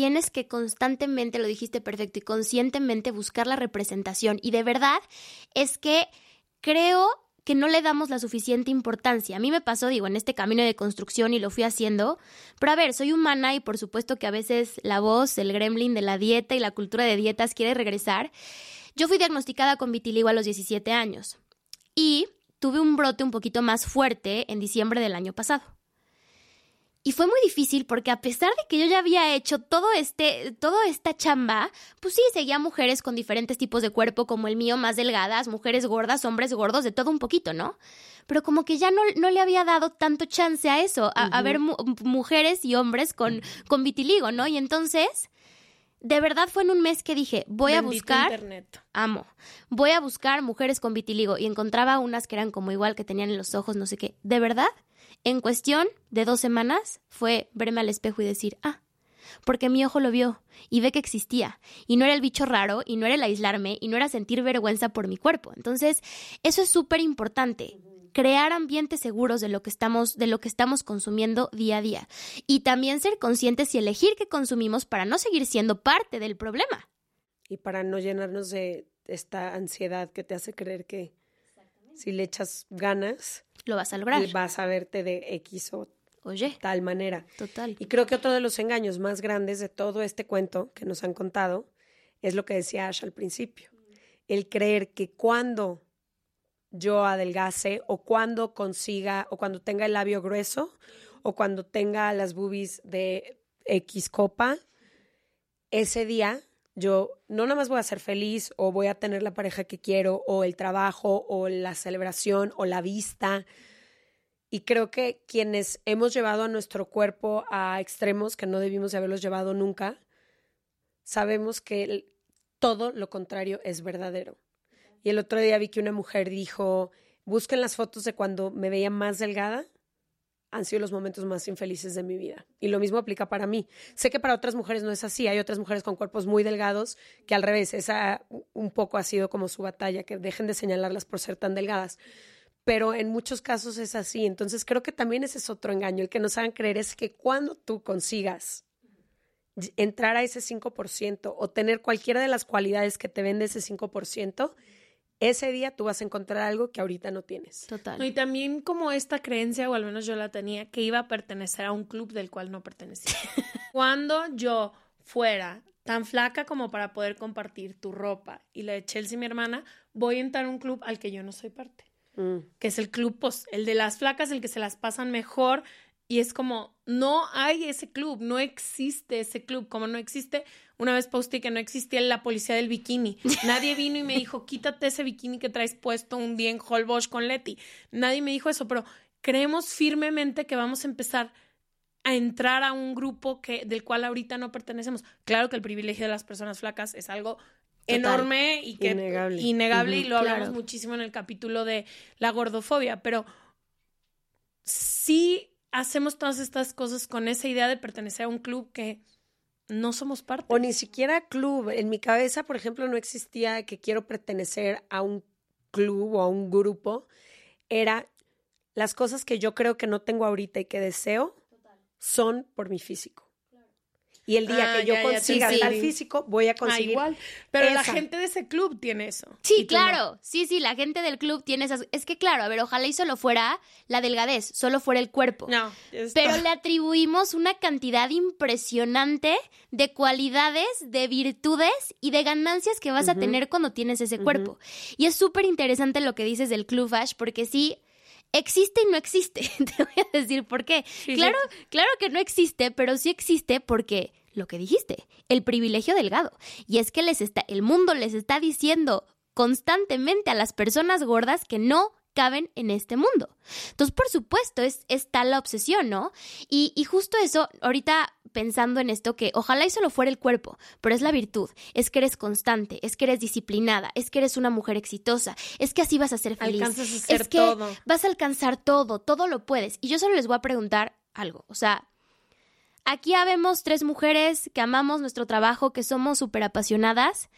Tienes que constantemente, lo dijiste perfecto, y conscientemente buscar la representación. Y de verdad es que creo que no le damos la suficiente importancia. A mí me pasó, digo, en este camino de construcción y lo fui haciendo, pero a ver, soy humana y por supuesto que a veces la voz, el gremlin de la dieta y la cultura de dietas quiere regresar. Yo fui diagnosticada con vitiligo a los 17 años y tuve un brote un poquito más fuerte en diciembre del año pasado. Y fue muy difícil porque a pesar de que yo ya había hecho todo este, toda esta chamba, pues sí, seguía mujeres con diferentes tipos de cuerpo como el mío, más delgadas, mujeres gordas, hombres gordos, de todo un poquito, ¿no? Pero como que ya no, no le había dado tanto chance a eso, a, ver mujeres y hombres con, con vitiligo, ¿no? Y entonces, de verdad fue en un mes que dije, voy a buscar, Internet. amo, voy a buscar mujeres con vitiligo y encontraba unas que eran como igual, que tenían en los ojos, no sé qué. De verdad, en cuestión de dos semanas fue verme al espejo y decir, ah, porque mi ojo lo vio y ve que existía. Y no era el bicho raro y no era el aislarme y no era sentir vergüenza por mi cuerpo. Entonces, eso es súper importante crear ambientes seguros de lo que estamos de lo que estamos consumiendo día a día. Y también ser conscientes y elegir qué consumimos para no seguir siendo parte del problema. Y para no llenarnos de esta ansiedad que te hace creer que si le echas ganas lo vas a lograr. vas a verte de X o Oye, tal manera. total. Y creo que otro de los engaños más grandes de todo este cuento que nos han contado es lo que decía Ash al principio. El creer que cuando yo adelgace o cuando consiga o cuando tenga el labio grueso o cuando tenga las boobies de X copa, ese día yo no nada más voy a ser feliz o voy a tener la pareja que quiero o el trabajo o la celebración o la vista. Y creo que quienes hemos llevado a nuestro cuerpo a extremos que no debimos de haberlos llevado nunca, sabemos que todo lo contrario es verdadero. Y el otro día vi que una mujer dijo, busquen las fotos de cuando me veía más delgada han sido los momentos más infelices de mi vida. Y lo mismo aplica para mí. Sé que para otras mujeres no es así. Hay otras mujeres con cuerpos muy delgados que al revés, esa un poco ha sido como su batalla, que dejen de señalarlas por ser tan delgadas. Pero en muchos casos es así. Entonces creo que también ese es otro engaño. El que nos hagan creer es que cuando tú consigas entrar a ese 5% o tener cualquiera de las cualidades que te vende ese 5%, ese día tú vas a encontrar algo que ahorita no tienes. Total. Y también como esta creencia, o al menos yo la tenía, que iba a pertenecer a un club del cual no pertenecía. [laughs] Cuando yo fuera tan flaca como para poder compartir tu ropa y la de Chelsea, mi hermana, voy a entrar a un club al que yo no soy parte. Mm. Que es el club, pues, el de las flacas, el que se las pasan mejor. Y es como, no hay ese club, no existe ese club, como no existe una vez posté que no existía la policía del bikini. [laughs] Nadie vino y me dijo, quítate ese bikini que traes puesto un día en Holbox con Leti. Nadie me dijo eso, pero creemos firmemente que vamos a empezar a entrar a un grupo que, del cual ahorita no pertenecemos. Claro que el privilegio de las personas flacas es algo enorme y que Innegable. innegable, y lo hablamos claro. muchísimo en el capítulo de la gordofobia, pero sí hacemos todas estas cosas con esa idea de pertenecer a un club que no somos parte. O ni siquiera club. En mi cabeza, por ejemplo, no existía que quiero pertenecer a un club o a un grupo. Era las cosas que yo creo que no tengo ahorita y que deseo son por mi físico. Y el día Ah, que yo ya, ya te consiga entendí. tal físico, voy a Ah, conseguir. igual. Pero la gente de ese club tiene eso. Sí, no. claro. Sí, sí, la gente del club tiene esas. Es que, claro, a ver, ojalá y solo fuera la delgadez, solo fuera el cuerpo. No. Pero le atribuimos una cantidad impresionante de cualidades, de virtudes y de ganancias que vas a tener cuando tienes ese cuerpo. Y es súper interesante lo que dices del Club Ash, porque sí, existe y no existe. [laughs] Te voy a decir por qué. Sí, claro, claro que no existe, pero sí existe porque lo que dijiste, el privilegio delgado. Y es que les está, el mundo les está diciendo constantemente a las personas gordas que no caben en este mundo. Entonces, por supuesto, es, es tal la obsesión, ¿no? Y, y justo eso, ahorita pensando en esto, que ojalá y solo fuera el cuerpo, pero es la virtud, es que eres constante, es que eres disciplinada, es que eres una mujer exitosa, es que así vas a ser feliz, a es que todo. vas a alcanzar todo, todo lo puedes. Y yo solo les voy a preguntar algo, o sea, aquí habemos tres mujeres que amamos nuestro trabajo, que somos súper apasionadas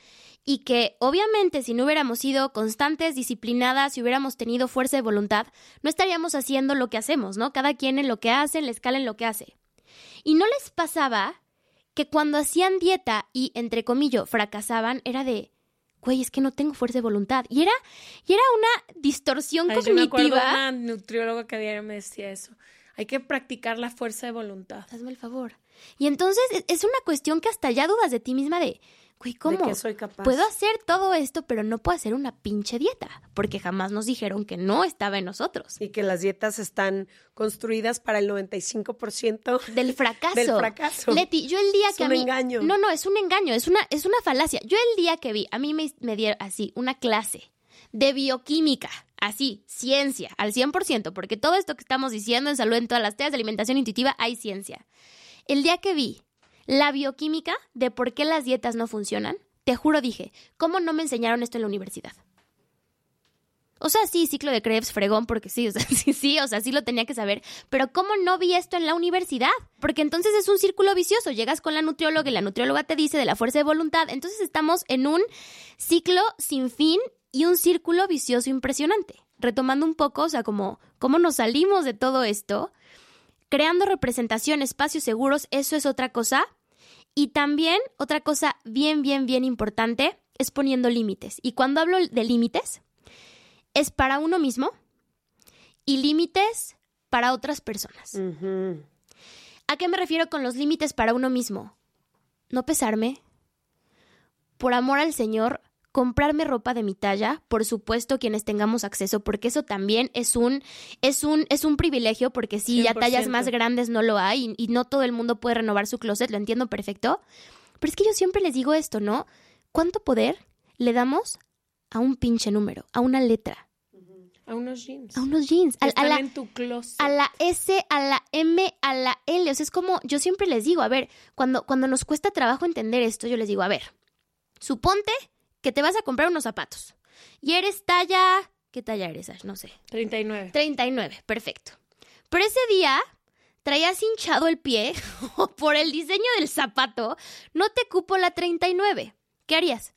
y que obviamente si no hubiéramos sido constantes, disciplinadas, si hubiéramos tenido fuerza de voluntad, no estaríamos haciendo lo que hacemos, ¿no? Cada quien en lo que hace, en la escala en lo que hace. Y no les pasaba que cuando hacían dieta y, entre comillas, fracasaban, era de, güey, es que no tengo fuerza de voluntad. Y era, y era una distorsión Ay, yo me acuerdo de cognitiva. una nutrióloga que diario me decía eso. Hay que practicar la fuerza de voluntad. Hazme el favor. Y entonces es- es una cuestión que hasta ya dudas de ti misma de, güey, ¿cómo? que soy capaz. Puedo hacer todo esto, pero no puedo hacer una pinche dieta, porque jamás nos dijeron que no estaba en nosotros. Y que las dietas están construidas para el 95%. Del [laughs] fracaso. Del fracaso. Leti, yo el día Es que a un mí... engaño. No, no, es un engaño, es una, es una falacia. Yo el día que vi, a mí me, me dieron así, una clase de bioquímica, así, ciencia, al 100%, porque todo esto que estamos diciendo en salud, en todas las teas de alimentación intuitiva, hay ciencia. El día que vi la bioquímica de por qué las dietas no funcionan, te juro dije, ¿cómo no me enseñaron esto en la universidad? O sea, sí, ciclo de Krebs, fregón, porque sí, [laughs] o sea, sí, sí, o sea, sí lo tenía que saber. Pero ¿cómo no vi esto en la universidad? Porque entonces es un círculo vicioso. Llegas con la nutrióloga y la nutrióloga te dice de la fuerza de voluntad. Entonces estamos en un ciclo sin fin y un círculo vicioso impresionante. Retomando un poco, o sea, como cómo nos salimos de todo esto, creando representación, espacios seguros, eso es otra cosa. Y también otra cosa bien, bien, bien importante es poniendo límites. Y cuando hablo de límites, es para uno mismo y límites para otras personas. ¿A qué me refiero con los límites para uno mismo? No pesarme. Por amor al Señor, comprarme ropa de mi talla, por supuesto quienes tengamos acceso, porque eso también es un es un es un privilegio porque si ya tallas 100%. más grandes no lo hay y, y no todo el mundo puede renovar su closet, lo entiendo perfecto. Pero es que yo siempre les digo esto, ¿no? ¿Cuánto poder le damos a un pinche número, a una letra, A unos jeans. a unos jeans, que a, la en tu closet. a la S, a la M, a la L. O sea, es como, yo siempre les digo, a ver, cuando, cuando nos cuesta trabajo entender esto, yo les digo, a ver, suponte que te vas a comprar unos zapatos y eres talla, ¿qué talla eres, Ash? No sé. 39. 39, perfecto. Pero ese día traías hinchado el pie o [laughs] por el diseño del zapato, no te cupo la 39. ¿Qué harías?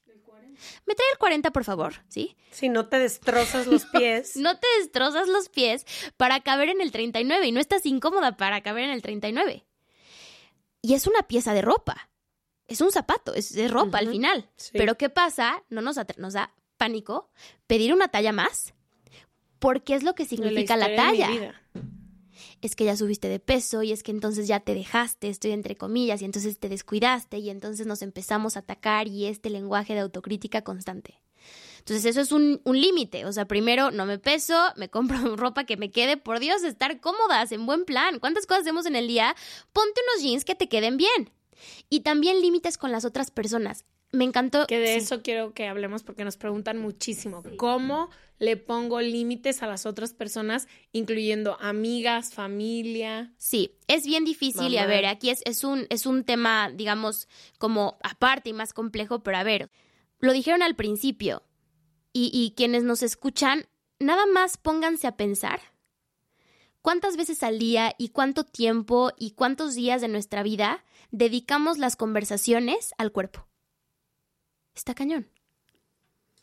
Me trae el 40, por favor, ¿sí? Si no te destrozas los [laughs] pies. No te destrozas los pies para caber en el 39 y no estás incómoda para caber en el 39. Y es una pieza de ropa. Es un zapato, es de ropa al final. sí. Pero ¿qué pasa? No nos, da pánico pedir una talla más porque es lo que significa la, talla. Es que ya subiste de peso y es que entonces ya te dejaste, estoy entre comillas, y entonces te descuidaste y entonces nos empezamos a atacar y este lenguaje de autocrítica constante. Entonces eso es un, un límite. O sea, primero no me peso, me compro [laughs] ropa que me quede, por Dios, estar cómodas, en buen plan. ¿Cuántas cosas hacemos en el día? Ponte unos jeans que te queden bien. Y también límites con las otras personas. Me encantó. Que de sí. eso quiero que hablemos porque nos preguntan muchísimo. ¿Cómo le pongo límites a las otras personas, incluyendo amigas, familia? Sí, es bien difícil y a ver, aquí es, es, un, es un tema, digamos, como aparte y más complejo, pero a ver, lo dijeron al principio y, y quienes nos escuchan, nada más pónganse a pensar cuántas veces al día y cuánto tiempo y cuántos días de nuestra vida dedicamos las conversaciones al cuerpo. Está cañón.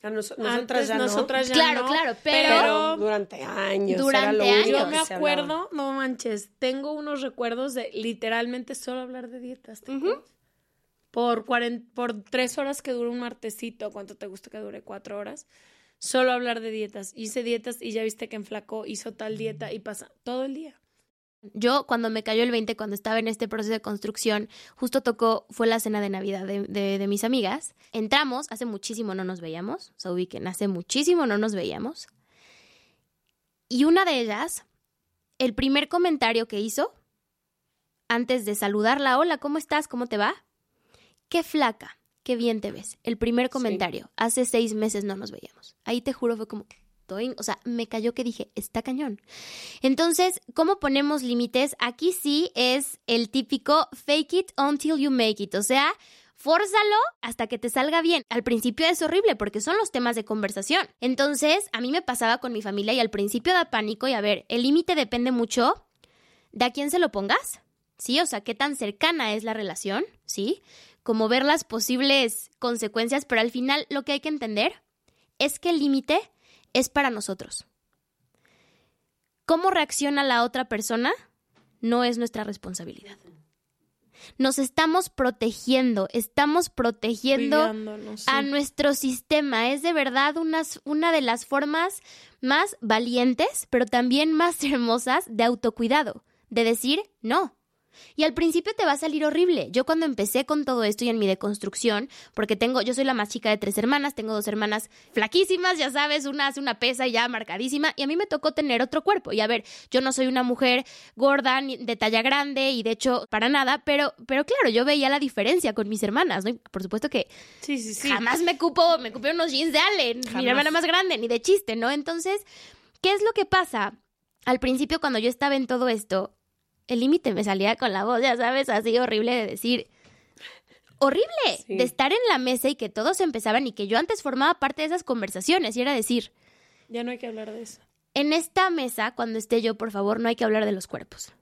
A nos- Antes nosotras ya no. nosotras ya Claro, no, claro, pero- Pero durante años. Durante era lo años. Yo me acuerdo, no manches, tengo unos recuerdos de literalmente solo hablar de dietas. Por, cuaren- por tres horas que dura un martesito, ¿cuánto te gusta que dure? Cuatro horas. Solo hablar de dietas. Hice dietas y ya viste que enflacó, hizo tal dieta y pasa todo el día. Yo, cuando me cayó el 20, cuando estaba en este proceso de construcción, justo tocó, fue la cena de Navidad de, de- mis amigas. Entramos, hace muchísimo no nos veíamos, o sea, ubiquen, hace muchísimo no nos veíamos. Y una de ellas, el primer comentario que hizo, antes de saludarla, hola, ¿cómo estás? ¿Cómo te va? Qué flaca, qué bien te ves. El primer comentario, hace seis meses no nos veíamos. Ahí te juro, fue como, "Toin", o sea, me cayó que dije, está cañón. Entonces, ¿cómo ponemos límites? Aquí sí es el típico fake it until you make it, o sea, fórzalo hasta que te salga bien. Al principio es horrible porque son los temas de conversación. Entonces, a mí me pasaba con mi familia y al principio da pánico y a ver, el límite depende mucho de a quién se lo pongas, ¿sí? O sea, qué tan cercana es la relación, ¿sí? Como ver las posibles consecuencias, pero al final lo que hay que entender es que el límite es para nosotros. ¿Cómo reacciona la otra persona? No es nuestra responsabilidad. Nos estamos protegiendo, estamos protegiendo sí. a nuestro sistema. Es de verdad una de las formas más valientes, pero también más [laughs] hermosas de autocuidado, de decir no. Y al principio te va a salir horrible. Yo cuando empecé con todo esto y en mi deconstrucción, porque tengo, yo soy la más chica de tres hermanas, tengo dos hermanas flaquísimas, ya sabes, una hace una pesa ya marcadísima, y a mí me tocó tener otro cuerpo. Y a ver, yo no soy una mujer gorda ni de talla grande y de hecho para nada, pero, pero claro, yo veía la diferencia con mis hermanas, ¿no? Y por supuesto que Sí, sí, sí. Jamás me cupo, me cupé unos jeans de Allen, mi Jamás. hermana más grande, ni de chiste, ¿no? Entonces, ¿qué es lo que pasa? Al principio, cuando yo estaba en todo esto, el límite me salía con la voz, ya sabes, así horrible de decir. Horrible Sí. de estar en la mesa y que todos empezaban y que yo antes formaba parte de esas conversaciones y era decir, Ya no hay que hablar de eso. en esta mesa, cuando esté yo, por favor, no hay que hablar de los cuerpos.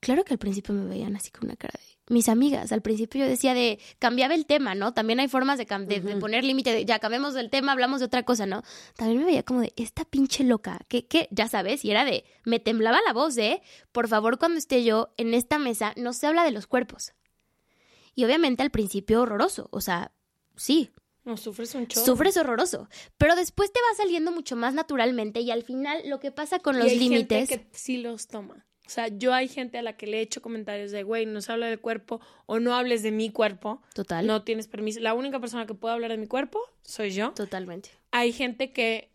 Claro que al principio me veían así con una cara de... Mis amigas, al principio yo decía de... Cambiaba el tema, ¿no? También hay formas de, de- de poner límite, de, ya cambiemos del tema, hablamos de otra cosa, ¿no? También me veía como de, esta pinche loca, que, que, ya sabes, y era de... Me temblaba la voz de, por favor, cuando esté yo en esta mesa, no se habla de los cuerpos. Y obviamente al principio horroroso, o sea, sí, No, sufres un chorro. Sufres horroroso, pero después te va saliendo mucho más naturalmente y al final lo que pasa con Y los límites, que sí los toma. O sea, yo hay gente a la que le he hecho comentarios de, güey, no se habla del cuerpo o no hables de mi cuerpo. total, No tienes permiso. La única persona que puede hablar de mi cuerpo soy yo. totalmente. Hay gente que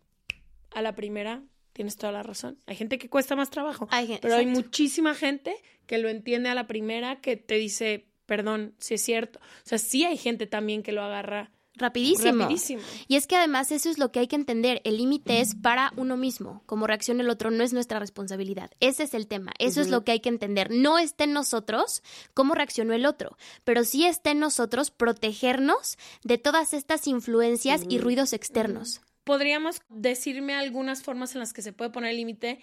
a la primera tienes toda la razón. Hay gente que cuesta más trabajo. Hay gen- pero hay muchísima gente que lo entiende a la primera, que te dice, perdón, si es cierto. O sea, sí hay gente también que lo agarra Rapidísimo. rapidísimo. Y es que además eso es lo que hay que entender, el límite es para uno mismo, como reacciona el otro no es nuestra responsabilidad. Ese es el tema, eso es lo que hay que entender. No está en nosotros cómo reaccionó el otro, pero sí está en nosotros protegernos de todas estas influencias y ruidos externos. ¿Podríamos decirme algunas formas en las que se puede poner límite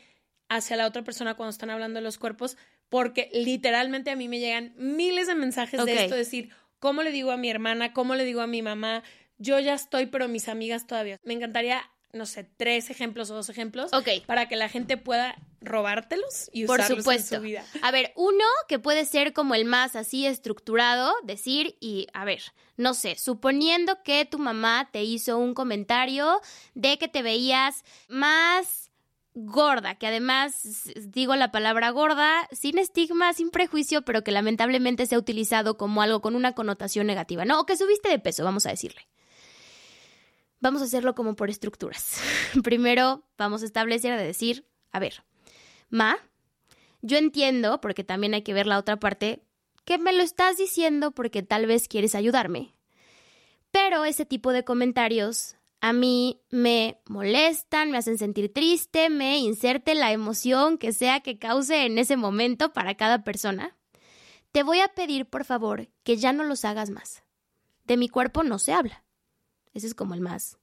hacia la otra persona cuando están hablando de los cuerpos? Porque literalmente a mí me llegan miles de mensajes de esto, decir, ¿cómo le digo a mi hermana? ¿Cómo le digo a mi mamá? Yo ya estoy, pero mis amigas todavía. Me encantaría, no sé, tres ejemplos o dos ejemplos Ok. para que la gente pueda robártelos y Por usarlos supuesto. en su vida. A ver, uno que puede ser como el más así estructurado, decir, y a ver, no sé, suponiendo que tu mamá te hizo un comentario de que te veías más gorda, que además digo la palabra gorda sin estigma, sin prejuicio, pero que lamentablemente se ha utilizado como algo con una connotación negativa, ¿no? O que subiste de peso, vamos a decirle. Vamos a hacerlo como por estructuras. [laughs] Primero, vamos a establecer de decir, a ver, Ma, yo entiendo, porque también hay que ver la otra parte, que me lo estás diciendo porque tal vez quieres ayudarme. Pero ese tipo de comentarios a mí me molestan, me hacen sentir triste, me inserte la emoción que sea que cause en ese momento para cada persona. Te voy a pedir, por favor, que ya no los hagas más. De mi cuerpo no se habla. Ese es como el más.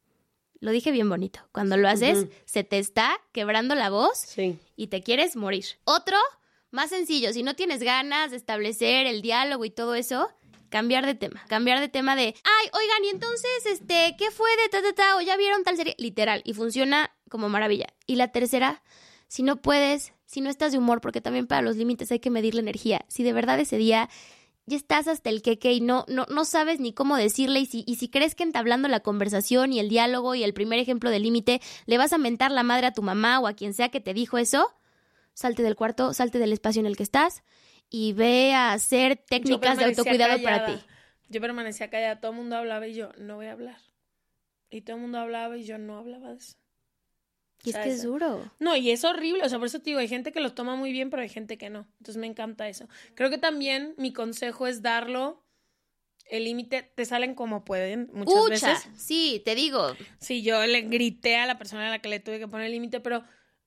Lo dije bien bonito. Cuando lo haces, se te está quebrando la voz Sí. y te quieres morir. Otro, más sencillo, si no tienes ganas de establecer el diálogo y todo eso, cambiar de tema. Cambiar de tema de, ay, oigan, y entonces, este, ¿qué fue de ta, ta, ta? O ya vieron tal serie. Literal, y funciona como maravilla. Y la tercera, si no puedes, si no estás de humor, porque también para los límites hay que medir la energía. Si de verdad ese día ya estás hasta el queque y no, no, no sabes ni cómo decirle y si, y si crees que entablando la conversación y el diálogo y el primer ejemplo de límite le vas a mentar la madre a tu mamá o a quien sea que te dijo eso, salte del cuarto, salte del espacio en el que estás y ve a hacer técnicas de autocuidado para ti. Yo permanecía callada, todo el mundo hablaba y yo no voy a hablar. Y todo el mundo hablaba y yo no hablaba de eso. Y es sea, que es duro. No, y es horrible, o sea, por eso te digo, hay gente que lo toma muy bien, pero hay gente que no. Entonces me encanta eso. Creo que también mi consejo es darlo. El límite te salen como pueden muchas Ucha, veces. sí, te digo. Sí, yo le grité a la persona a la que le tuve que poner el límite, pero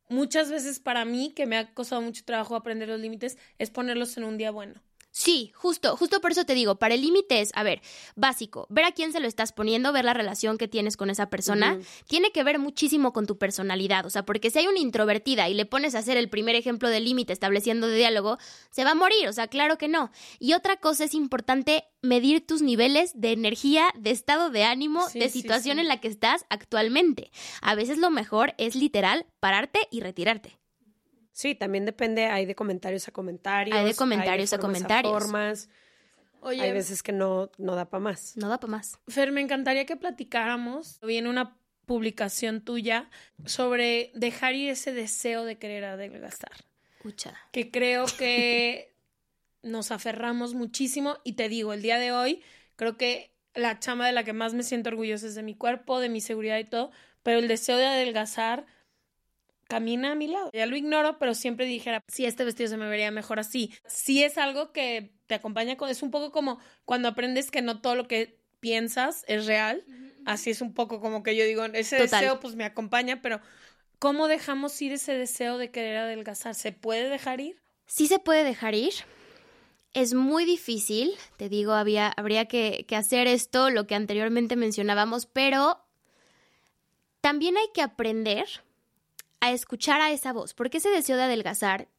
muchas veces para mí, que me ha costado mucho trabajo aprender los límites, es ponerlos en un día bueno. Sí, justo, justo por eso te digo, para el límite es, a ver, básico, ver a quién se lo estás poniendo, ver la relación que tienes con esa persona, tiene que ver muchísimo con tu personalidad, o sea, porque si hay una introvertida y le pones a hacer el primer ejemplo de límite estableciendo de diálogo, se va a morir, o sea, claro que no. Y otra cosa es importante medir tus niveles de energía, de estado de ánimo, Sí, de sí, situación sí. en la que estás actualmente. A veces lo mejor es literal pararte y retirarte. Sí, también depende, hay de comentarios a comentarios. Hay de comentarios a formas comentarios. formas. Oye, Hay veces que no, no da para más. No da para más. Fer, me encantaría que platicáramos. Vi en una publicación tuya sobre dejar ir ese deseo de querer adelgazar. Escucha. Que creo que [laughs] nos aferramos muchísimo. Y te digo, el día de hoy, creo que la chama de la que más me siento orgullosa es de mi cuerpo, de mi seguridad y todo. Pero el deseo de adelgazar camina a mi lado. Ya lo ignoro, pero siempre dijera, si este vestido se me vería mejor así. Sí es algo que te acompaña, con, es un poco como cuando aprendes que no todo lo que piensas es real. Así es un poco como que yo digo, ese Total. deseo pues me acompaña, pero ¿cómo dejamos ir ese deseo de querer adelgazar? ¿Se puede dejar ir? Sí se puede dejar ir. Es muy difícil, te digo, había, habría que, que hacer esto, lo que anteriormente mencionábamos, pero también hay que aprender a escuchar a esa voz, porque ese deseo de adelgazar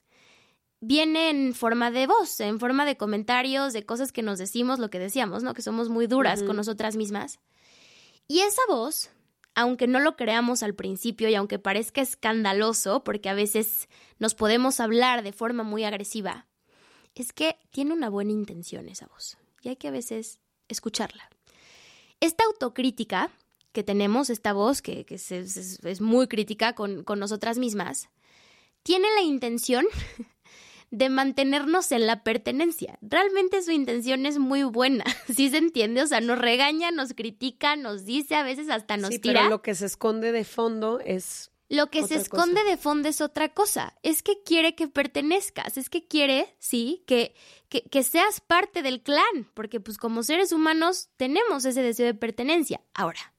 viene en forma de voz, en forma de comentarios, de cosas que nos decimos, lo que decíamos, ¿no? Que somos muy duras con nosotras mismas. Y esa voz, aunque no lo creamos al principio y aunque parezca escandaloso, porque a veces nos podemos hablar de forma muy agresiva, es que tiene una buena intención esa voz y hay que a veces escucharla. Esta autocrítica que tenemos, esta voz que, que se- es, es muy crítica con, con nosotras mismas, tiene la intención [laughs] de mantenernos en la pertenencia. Realmente su intención es muy buena, [laughs] ¿sí se entiende? O sea, nos regaña, nos critica, nos dice, a veces hasta nos sí, tira. pero lo que se esconde de fondo es Lo que se Otra esconde cosa. de fondo es otra cosa. Es que quiere que pertenezcas, es que quiere, sí, que, que, que seas parte del clan, porque pues como seres humanos tenemos ese deseo de pertenencia. Ahora,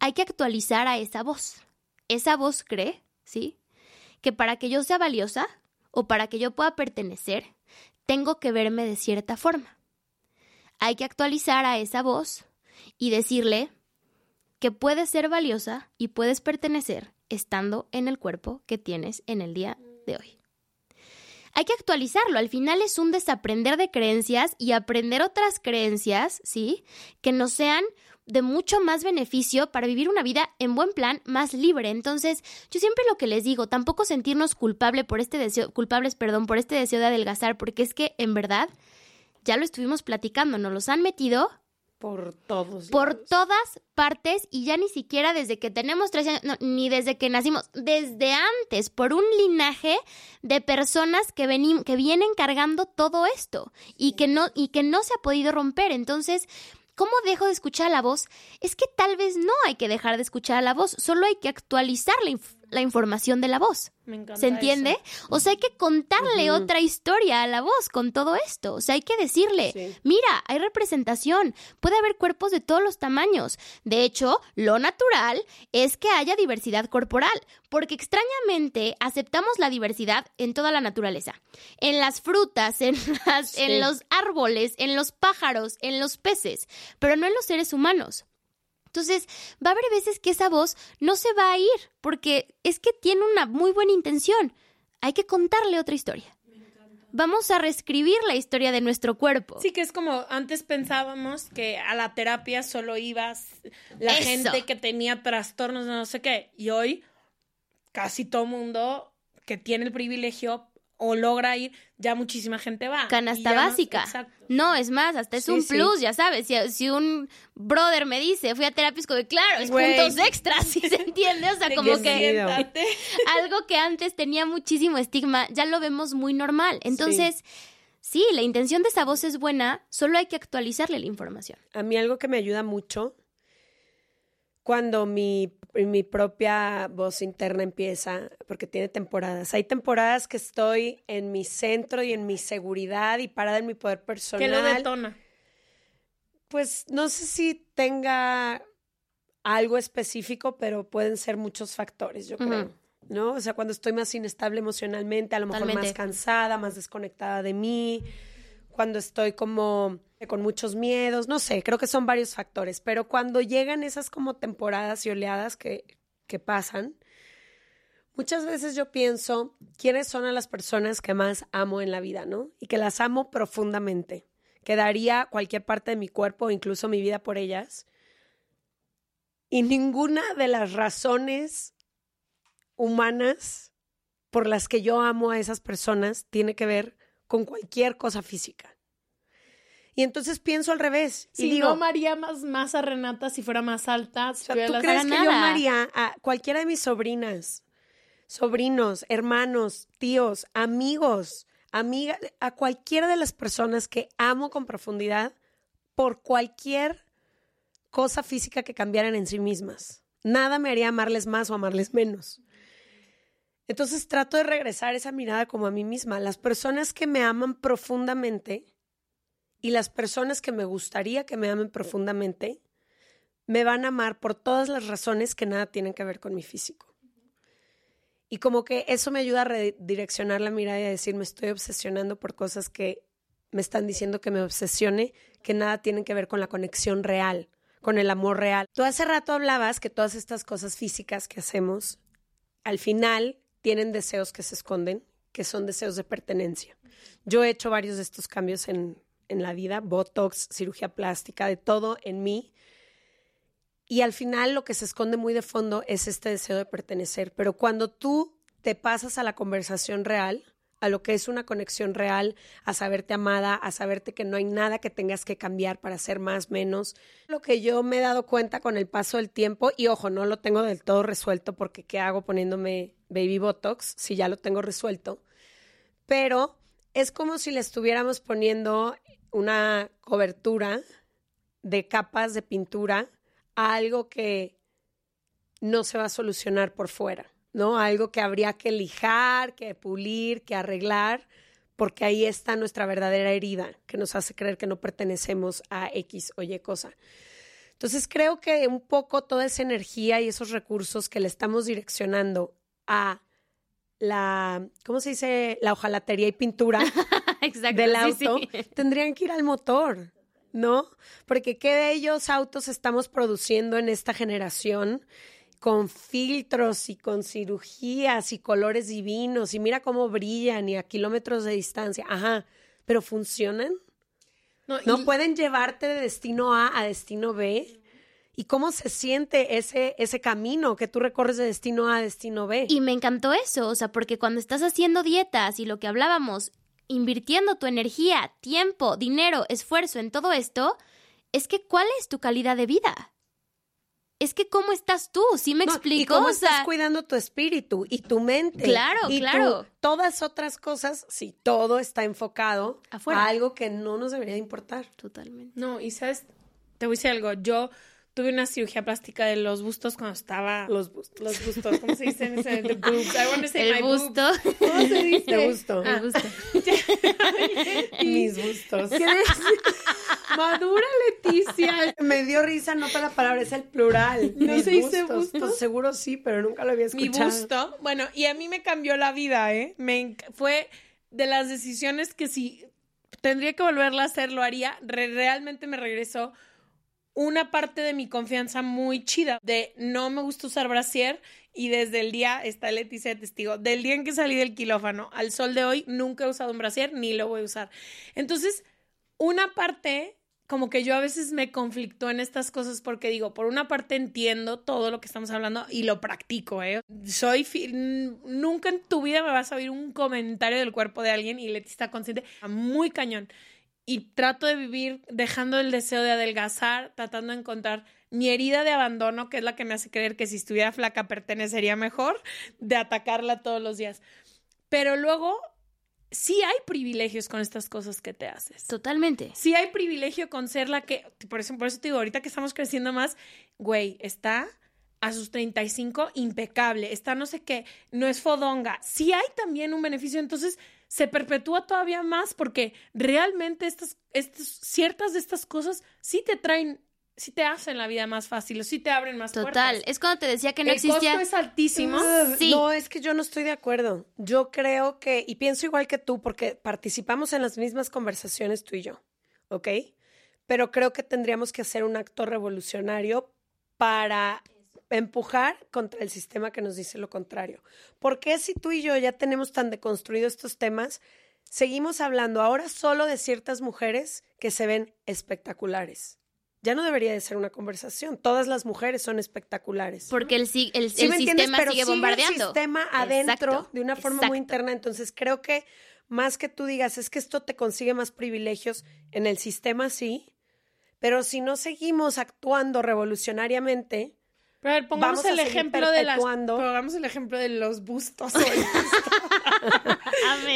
hay que actualizar a esa voz. Esa voz cree, sí, que para que yo sea valiosa o para que yo pueda pertenecer, tengo que verme de cierta forma. Hay que actualizar a esa voz y decirle, que puedes ser valiosa y puedes pertenecer estando en el cuerpo que tienes en el día de hoy. Hay que actualizarlo, al final es un desaprender de creencias y aprender otras creencias, ¿sí? Que nos sean de mucho más beneficio para vivir una vida en buen plan, más libre. Entonces, yo siempre lo que les digo, tampoco sentirnos culpable por este deseo, culpables, perdón, por este deseo de adelgazar, porque es que en verdad ya lo estuvimos platicando, nos los han metido por todos. por lados. todas partes y ya ni siquiera desde que tenemos tres años, no, ni desde que nacimos, desde antes, por un linaje de personas que, veni- que vienen cargando todo esto y que, no, y que no se ha podido romper. Entonces, ¿cómo dejo de escuchar la voz? Es que tal vez no hay que dejar de escuchar la voz, solo hay que actualizar la, inf- la información de la voz. Me encanta ¿Se entiende? O sea, hay que contarle otra historia a la voz con todo esto. O sea, hay que decirle, Sí. mira, hay representación, puede haber cuerpos de todos los tamaños. De hecho, lo natural es que haya diversidad corporal, porque extrañamente aceptamos la diversidad en toda la naturaleza. En las frutas, en, las, Sí. en los árboles, en los pájaros, en los peces, pero no en los seres humanos. Entonces, va a haber veces que esa voz no se va a ir, porque es que tiene una muy buena intención. Hay que contarle otra historia. Vamos a reescribir la historia de nuestro cuerpo. Sí, que es como antes pensábamos que a la terapia solo ibas la Eso. gente que tenía trastornos de no sé qué. Y hoy casi todo mundo que tiene el privilegio o logra ir, ya muchísima gente va. Canasta más- básica. Exacto. No, es más, hasta es Sí, un sí. plus, ya sabes. Si, si un brother me dice, fui a terapia, es como, claro, es puntos extras, [laughs] ¿sí se entiende? O sea, De como que que [laughs] algo que antes tenía muchísimo estigma, ya lo vemos muy normal. Entonces, sí, la intención de esa voz es buena, solo hay que actualizarle la información. A mí algo que me ayuda mucho cuando mi, mi propia voz interna empieza, porque tiene temporadas. Hay temporadas que estoy en mi centro y en mi seguridad y parada en mi poder personal. Que lo detona. Pues no sé si tenga algo específico, pero pueden ser muchos factores, yo creo. ¿No? O sea, cuando estoy más inestable emocionalmente, a lo mejor más cansada, más desconectada de mí, cuando estoy como con muchos miedos, no sé, creo que son varios factores, pero cuando llegan esas como temporadas y oleadas que, que pasan, muchas veces yo pienso quiénes son a las personas que más amo en la vida, ¿no? Y que las amo profundamente, que daría cualquier parte de mi cuerpo, incluso mi vida por ellas. Y ninguna de las razones humanas por las que yo amo a esas personas tiene que ver con cualquier cosa física. Y entonces pienso al revés y Si digo, no, María más, más a Renata si fuera más alta. si o sea, tuviera ¿tú las- crees que yo nada. amaría a cualquiera de mis sobrinas, sobrinos, hermanos, tíos, amigos, amigas, a cualquiera de las personas que amo con profundidad por cualquier cosa física que cambiaran en sí mismas? Nada me haría amarles más o amarles menos. Entonces trato de regresar esa mirada como a mí misma. Las personas que me aman profundamente y las personas que me gustaría que me amen profundamente me van a amar por todas las razones que nada tienen que ver con mi físico. Y como que eso me ayuda a redireccionar la mirada y a decir, me estoy obsesionando por cosas que me están diciendo que me obsesione, que nada tienen que ver con la conexión real, con el amor real. Tú hace rato hablabas que todas estas cosas físicas que hacemos, al final tienen deseos que se esconden, que son deseos de pertenencia. Yo he hecho varios de estos cambios en, en la vida, Botox, cirugía plástica, de todo en mí. Y al final lo que se esconde muy de fondo es este deseo de pertenecer. Pero cuando tú te pasas a la conversación real, a lo que es una conexión real, a saberte amada, a saberte que no hay nada que tengas que cambiar para ser más, menos. Lo que yo me he dado cuenta con el paso del tiempo, y ojo, no lo tengo del todo resuelto porque ¿qué hago poniéndome baby botox si ya lo tengo resuelto? Pero es como si le estuviéramos poniendo una cobertura de capas de pintura a algo que no se va a solucionar por fuera, ¿no? Algo que habría que lijar, que pulir, que arreglar, porque ahí está nuestra verdadera herida que nos hace creer que no pertenecemos a X o Y cosa. Entonces creo que un poco toda esa energía y esos recursos que le estamos direccionando a la, ¿cómo se dice? La hojalatería y pintura [laughs] Exacto. del auto, sí. tendrían que ir al motor, ¿no? Porque qué bellos autos estamos produciendo en esta generación con filtros y con cirugías y colores divinos y mira cómo brillan y a kilómetros de distancia. Ajá, pero funcionan. No, No pueden llevarte de destino A a destino B. ¿Y cómo se siente ese, ese camino que tú recorres de destino A a destino B? Y me encantó eso, o sea, porque cuando estás haciendo dietas y lo que hablábamos, invirtiendo tu energía, tiempo, dinero, esfuerzo en todo esto, es que ¿cuál es tu calidad de vida? Es que ¿cómo estás tú? ¿Sí me No, explico? ¿Y cómo O sea, estás cuidando tu espíritu y tu mente? Claro, y tu- claro. todas otras cosas, si todo está enfocado Afuera. a algo que no nos debería de importar. Totalmente. No, y sabes, te voy a decir algo. Yo tuve una cirugía plástica de los bustos cuando estaba... Los bustos. Los bustos, ¿cómo se dice? [laughs] The boobs. I want to say El my busto. boobs. ¿Cómo se [laughs] dice? Te gusto. Ah. El busto. [laughs] Mis gustos. ¿Qué? Madura Leticia. Me dio risa, no para la palabra, es el plural. ¿No Mis se dice bustos. bustos? Pues seguro sí, pero nunca lo había Mi escuchado. busto. Bueno, y a mí me cambió la vida, ¿eh? Me fue de las decisiones que si tendría que volverla a hacer, lo haría. Re- realmente me regresó una parte de mi confianza muy chida. De no me gusta usar brasier. Y desde el día, está Leticia de testigo, del día en que salí del quirófano al sol de hoy, nunca he usado un brasier ni lo voy a usar. Entonces, una parte como que yo a veces me conflictó en estas cosas porque digo, por una parte entiendo todo lo que estamos hablando y lo practico, ¿eh? Soy, nunca en tu vida me vas a oír un comentario del cuerpo de alguien y Leti está consciente, muy cañón. Y trato de vivir dejando el deseo de adelgazar, tratando de encontrar mi herida de abandono, que es la que me hace creer que si estuviera flaca pertenecería mejor, de atacarla todos los días. Pero luego, sí hay privilegios con estas cosas que te haces. Totalmente. Sí hay privilegio con ser la que, por eso, por eso te digo, ahorita que estamos creciendo más, güey, está a sus 35 impecable, está no sé qué, no es fodonga. Sí hay también un beneficio, entonces se perpetúa todavía más porque realmente estas, estas ciertas de estas cosas sí te traen, sí te hacen la vida más fácil, o sí te abren más Total. puertas. Es cuando te decía que no El existía. costo es altísimo. Sí. No, es que yo no estoy de acuerdo. Yo creo que, y pienso igual que tú, porque participamos en las mismas conversaciones tú y yo, ¿ok? Pero creo que tendríamos que hacer un acto revolucionario para empujar contra el sistema que nos dice lo contrario. ¿Por qué si tú y yo ya tenemos tan deconstruidos estos temas, seguimos hablando ahora solo de ciertas mujeres que se ven espectaculares? Ya no debería de ser una conversación. Todas las mujeres son espectaculares. Porque el, si- el, Sí el sistema pero sigue sigue bombardeando. el sistema adentro Exacto, de una forma muy interna. Entonces creo que más que tú digas es que esto te consigue más privilegios en el sistema, sí. Pero si no seguimos actuando revolucionariamente, Pero a ver, pongamos Vamos el ejemplo de las, pongamos el ejemplo de los bustos. [laughs]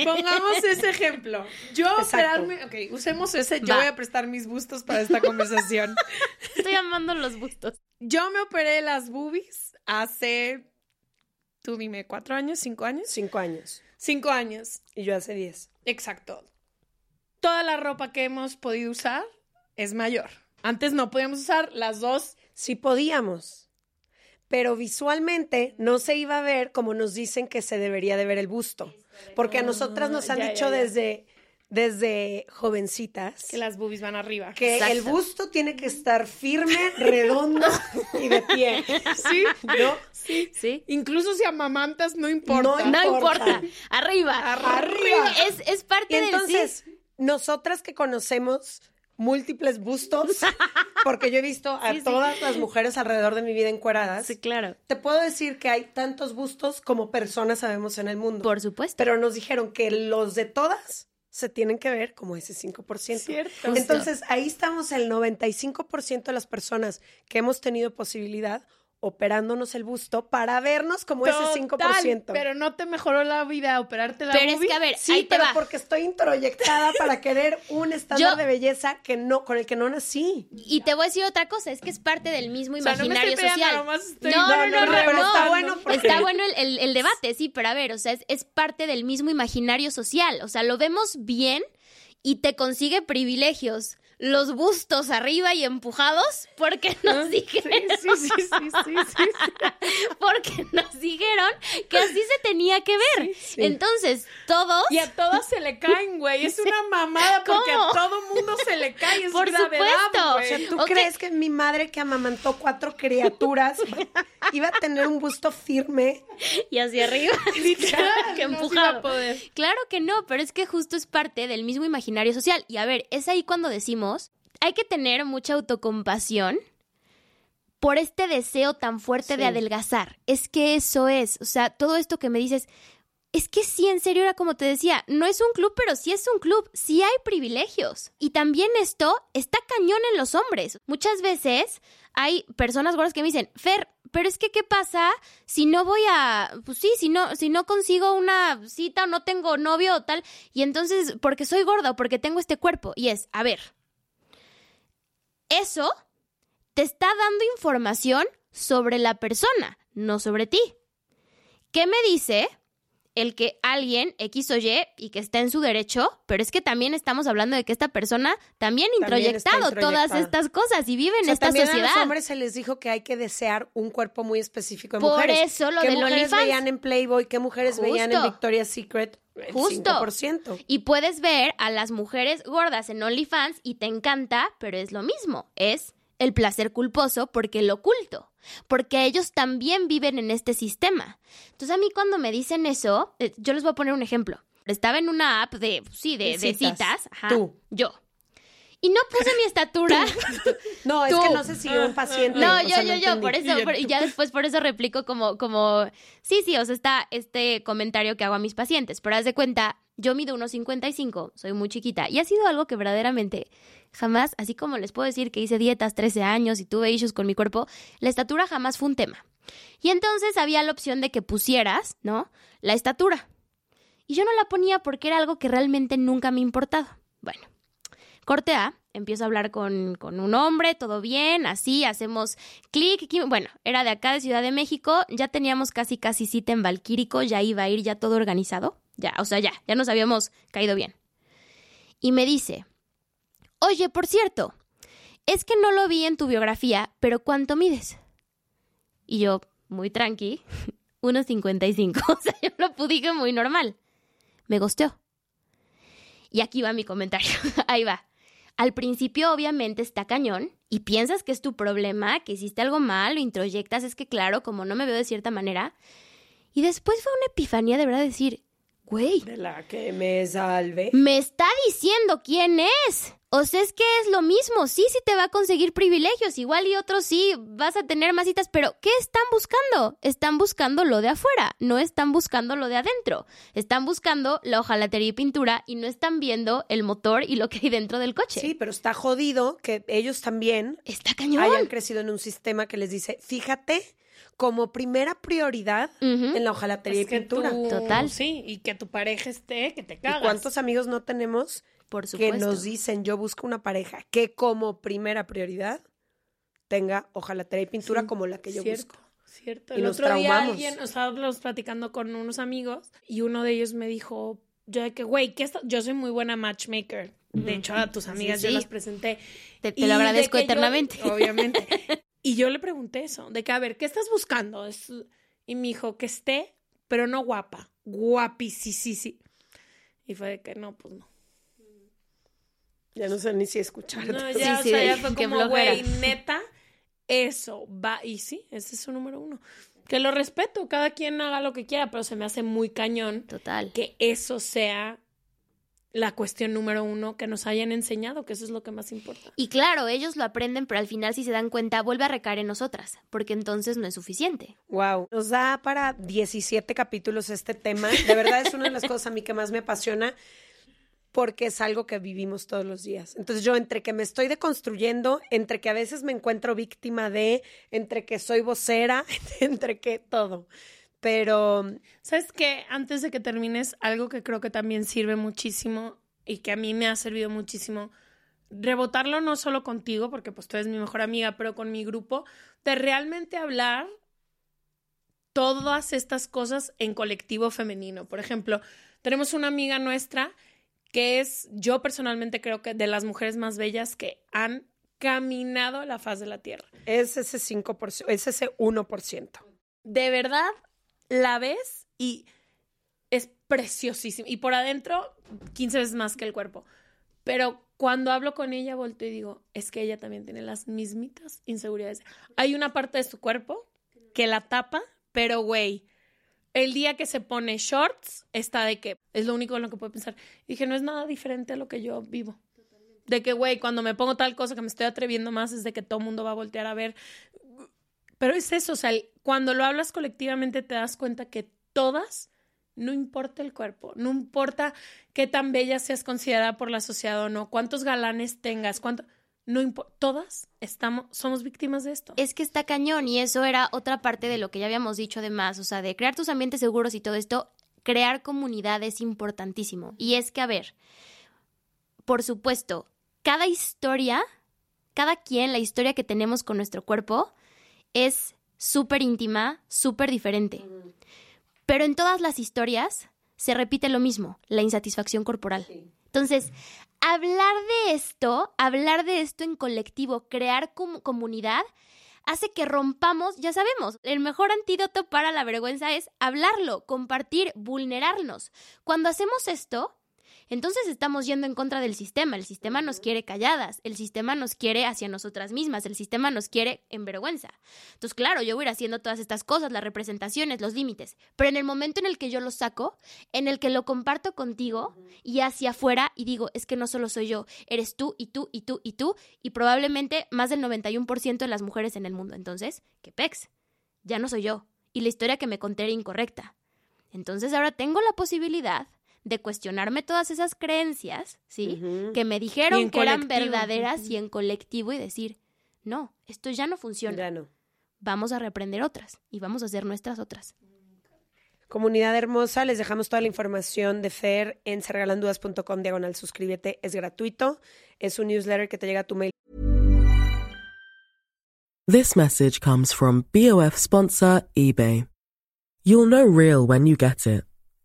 Pongamos ese ejemplo. Yo operarme, ok, usemos ese, yo Va. voy a prestar mis bustos para esta conversación. [laughs] Estoy amando los bustos. Yo me operé las boobies hace, tú dime, cuatro años, cinco años, cinco años. cinco años, Y yo hace diez. exacto. Toda la ropa que hemos podido usar es mayor. Antes no podíamos usar las dos. Sí podíamos. Pero visualmente no se iba a ver como nos dicen que se debería de ver el busto. Porque a nosotras nos han ya, dicho ya. desde, desde jovencitas Que las boobies van arriba. que Exacto. el busto tiene que estar firme, redondo [laughs] y de pie. Sí, ¿No? sí. ¿Sí? Incluso si amamantas, no importa. No No importa. importa. Arriba. Arriba. Es, es parte Y del sí. entonces, nosotras que conocemos múltiples bustos, [laughs] porque yo he visto a Sí, sí. todas las mujeres alrededor de mi vida encueradas, Sí, claro. te puedo decir que hay tantos bustos como personas sabemos en el mundo. Por supuesto. Pero nos dijeron que los de todas se tienen que ver como ese 5%. Cierto. Entonces, ahí estamos el 95% de las personas que hemos tenido posibilidad operándonos el busto para vernos como ese 5%. Total, Pero no te mejoró la vida operarte la Pero es que, a ver, Sí, ahí te pero va. porque estoy introyectada para querer un estándar Yo- de belleza que no, con el que no nací. Y te voy a decir otra cosa, es que es parte del mismo O sea, no me imaginario social. nomás estoy- no, no, No, pero está bueno porque- Está bueno el, el- el debate, sí, pero a ver, o sea, es, es parte del mismo imaginario social. O sea, lo vemos bien y te consigue privilegios. Los bustos arriba y empujados porque nos dijeron, Sí, sí, sí, sí, sí, sí. [laughs] porque nos dijeron que así se tenía que ver. Entonces, todos Y a todas se le caen, güey. Es una [laughs] mamada porque ¿Cómo? a todo mundo se le cae. Es Por gravedad, supuesto. O sea, ¿Tú crees que mi madre que amamantó cuatro criaturas [laughs] iba a tener un busto firme? y hacia arriba. Literal, que no empujado. a poder. Claro que no, pero es que justo es parte del mismo imaginario social. Y a ver, es ahí cuando decimos, hay que tener mucha autocompasión por este deseo tan fuerte de adelgazar. Es que eso es, o sea, todo esto que me dices, es que sí, en serio era como te decía, no es un club, pero sí es un club, sí hay privilegios. Y también esto está cañón en los hombres. Muchas veces hay personas gordas que me dicen, Fer, pero es que ¿qué pasa si no voy a, pues sí, si no, si no consigo una cita o no tengo novio o tal, y entonces, porque soy gorda o porque tengo este cuerpo? Y es, a ver, eso te está dando información sobre la persona, no sobre ti. ¿Qué me dice? El que alguien X o Y y que está en su derecho, pero es que también estamos hablando de que esta persona también ha introyectado todas estas cosas y vive en esta también sociedad. A los hombres se les dijo que hay que desear un cuerpo muy específico de Por mujeres. eso lo ¿Qué del mujeres OnlyFans? veían en Playboy? ¿Qué mujeres veían en. Victoria's Secret? El Justo. 5%. Y puedes ver a las mujeres gordas en OnlyFans y te encanta, pero es lo mismo, es el placer culposo porque lo oculto, porque ellos también viven en este sistema. Entonces a mí cuando me dicen eso, eh, yo les voy a poner un ejemplo. Estaba en una app de, sí, de, citas. citas, ajá, Tú. yo. Y no puse mi estatura. [laughs] No, es Tú. que no sé si un paciente. No, o yo, sea, yo, yo, por eso, por- y ya después por eso replico como, como, sí, sí, o sea, está este comentario que hago a mis pacientes, pero haz de cuenta, yo mido unos 55, soy muy chiquita, y ha sido algo que verdaderamente jamás, así como les puedo decir que hice dietas 13 años y tuve issues con mi cuerpo, la estatura jamás fue un tema. Y entonces había la opción de que pusieras, ¿no? La estatura. Y yo no la ponía porque era algo que realmente nunca me ha importado. Bueno, corte A, empiezo a hablar con, con un hombre, todo bien, así, hacemos clic. Bueno, era de acá de Ciudad de México, ya teníamos casi casi cita en Valquírico, ya iba a ir ya todo organizado. Ya, o sea, ya, ya nos habíamos caído bien. Y me dice, oye, por cierto, es que no lo vi en tu biografía, pero ¿cuánto mides? Y yo, muy tranqui, [laughs] 1.55, [laughs] o sea, yo lo dije muy normal. Me gosteó. Y aquí va mi comentario. [laughs] Ahí va. Al principio, obviamente, está cañón y piensas que es tu problema, que hiciste algo mal, lo introyectas, es que claro, como no me veo de cierta manera. Y después fue una epifanía de verdad decir, güey, De la que me salve. me está diciendo quién es. O sea, es que es lo mismo. Sí, sí te va a conseguir privilegios. Igual y otros sí vas a tener más citas. Pero, ¿qué están buscando? Están buscando lo de afuera. No están buscando lo de adentro. Están buscando la hojalatería y pintura y no están viendo el motor y lo que hay dentro del coche. Sí, pero está jodido que ellos también Está cañón. hayan crecido en un sistema que les dice, fíjate, como primera prioridad en la hojalatería Es y que pintura. tú- Total. Sí, y que tu pareja esté, que te ¿Y cagas. cuántos amigos no tenemos Por que nos dicen, yo busco una pareja que como primera prioridad tenga hojalatería y pintura Sí, como la que yo cierto, busco? Cierto. Y El nos otro día alguien, estábamos platicando con unos amigos y uno de ellos me dijo, yo de que, güey, ¿qué está-?" yo soy muy buena matchmaker. De hecho, a tus amigas yo sí. las presenté. Te, lo de agradezco que yo- eternamente. obviamente. [laughs] Y yo le pregunté eso, de que, a ver, ¿qué estás buscando? Es- Y me dijo, que esté, pero no guapa. Guapi, sí, sí, sí. Y fue de que, no, pues no. Ya no sé ni si escucharte. No, ya, sí, o sea, ya fue como, güey, neta, eso va. Y sí, ese es su número uno. Que lo respeto, cada quien haga lo que quiera, pero se me hace muy cañón Total. que eso sea la cuestión número uno que nos hayan enseñado, que eso es lo que más importa. Y claro, ellos lo aprenden, pero al final si se dan cuenta vuelve a recaer en nosotras, porque entonces no es suficiente. Wow, nos da para 17 capítulos este tema. De verdad es una de las cosas a mí que más me apasiona porque es algo que vivimos todos los días. Entonces yo entre que me estoy deconstruyendo, entre que a veces me encuentro víctima de, entre que soy vocera, [laughs] entre que todo. Pero ¿Sabes qué? Antes de que termines, algo que creo que también sirve muchísimo y que a mí me ha servido muchísimo, rebotarlo no solo contigo, porque pues tú eres mi mejor amiga, pero con mi grupo, de realmente hablar todas estas cosas en colectivo femenino. Por ejemplo, tenemos una amiga nuestra que es, yo personalmente creo que de las mujeres más bellas que han caminado la faz de la tierra. es ese 5%, es ese 1%. de verdad la ves y es preciosísima. Y por adentro, 15 veces más que el cuerpo. Pero cuando hablo con ella, volteo y digo, es que ella también tiene las mismitas inseguridades. Hay una parte de su cuerpo que la tapa, pero güey, el día que se pone shorts, está de que es lo único en lo que puedo pensar. Y dije, no es nada diferente a lo que yo vivo. De que, güey, cuando me pongo tal cosa que me estoy atreviendo más es de que todo el mundo va a voltear a ver. Pero es eso, o sea, el- cuando lo hablas colectivamente te das cuenta que todas, no importa el cuerpo, no importa qué tan bella seas considerada por la sociedad o no, cuántos galanes tengas, cuánto, no todas estamos, somos víctimas de esto. Es que está cañón y eso era otra parte de lo que ya habíamos dicho además, o sea, de crear tus ambientes seguros y todo esto, crear comunidad es importantísimo. Y es que, a ver, por supuesto, cada historia cada quien, la historia que tenemos con nuestro cuerpo es súper íntima, súper diferente. Pero en todas las historias se repite lo mismo, la insatisfacción corporal. Entonces, hablar de esto, hablar de esto en colectivo, crear comunidad, hace que rompamos, ya sabemos, el mejor antídoto para la vergüenza es hablarlo, compartir, vulnerarnos. Cuando hacemos esto, entonces estamos yendo en contra del sistema. El sistema nos quiere calladas, el sistema nos quiere hacia nosotras mismas, el sistema nos quiere en vergüenza. Entonces, claro, yo voy a ir haciendo todas estas cosas, las representaciones, los límites, pero en el momento en el que yo lo saco, en el que lo comparto contigo y hacia afuera y digo, es que no solo soy yo, eres tú y tú y tú y tú y probablemente más del 91% de las mujeres en el mundo. Entonces, ¿qué pex? Ya no soy yo y la historia que me conté era incorrecta. Entonces ahora tengo la posibilidad de cuestionarme todas esas creencias, ¿sí? Que me dijeron que eran verdaderas y en colectivo y decir, no, esto ya no funciona. Ya no. Vamos a reprender otras y vamos a hacer nuestras otras. Comunidad hermosa, les dejamos toda la información de Fer en sergalandudas.com diagonal suscríbete, es gratuito, es un newsletter que te llega a tu mail. This message comes from BOF sponsor eBay. You'll know real when you get it.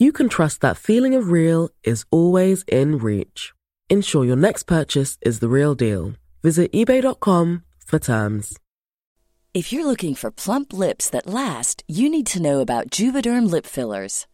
you can trust that feeling of real is always in reach. Ensure your next purchase is the real deal. Visit eBay.com for terms. If you're looking for plump lips that last, you need to know about Juvederm lip fillers.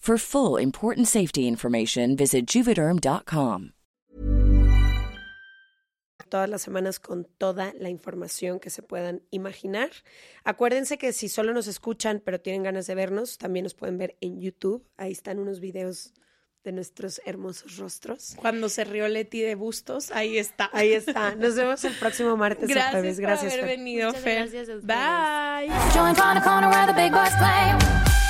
For full important safety information, visit juvederm.com. Todas las semanas con toda la información que se puedan imaginar. Acuérdense que si solo nos escuchan pero tienen ganas de vernos, también nos pueden ver en YouTube. Ahí están unos videos de nuestros hermosos rostros. Cuando se rió Leti de bustos, ahí está. Ahí está. Nos vemos el próximo martes gracias o jueves. Gracias por haber Fer. venido, Muchas Fer. gracias a. Bye.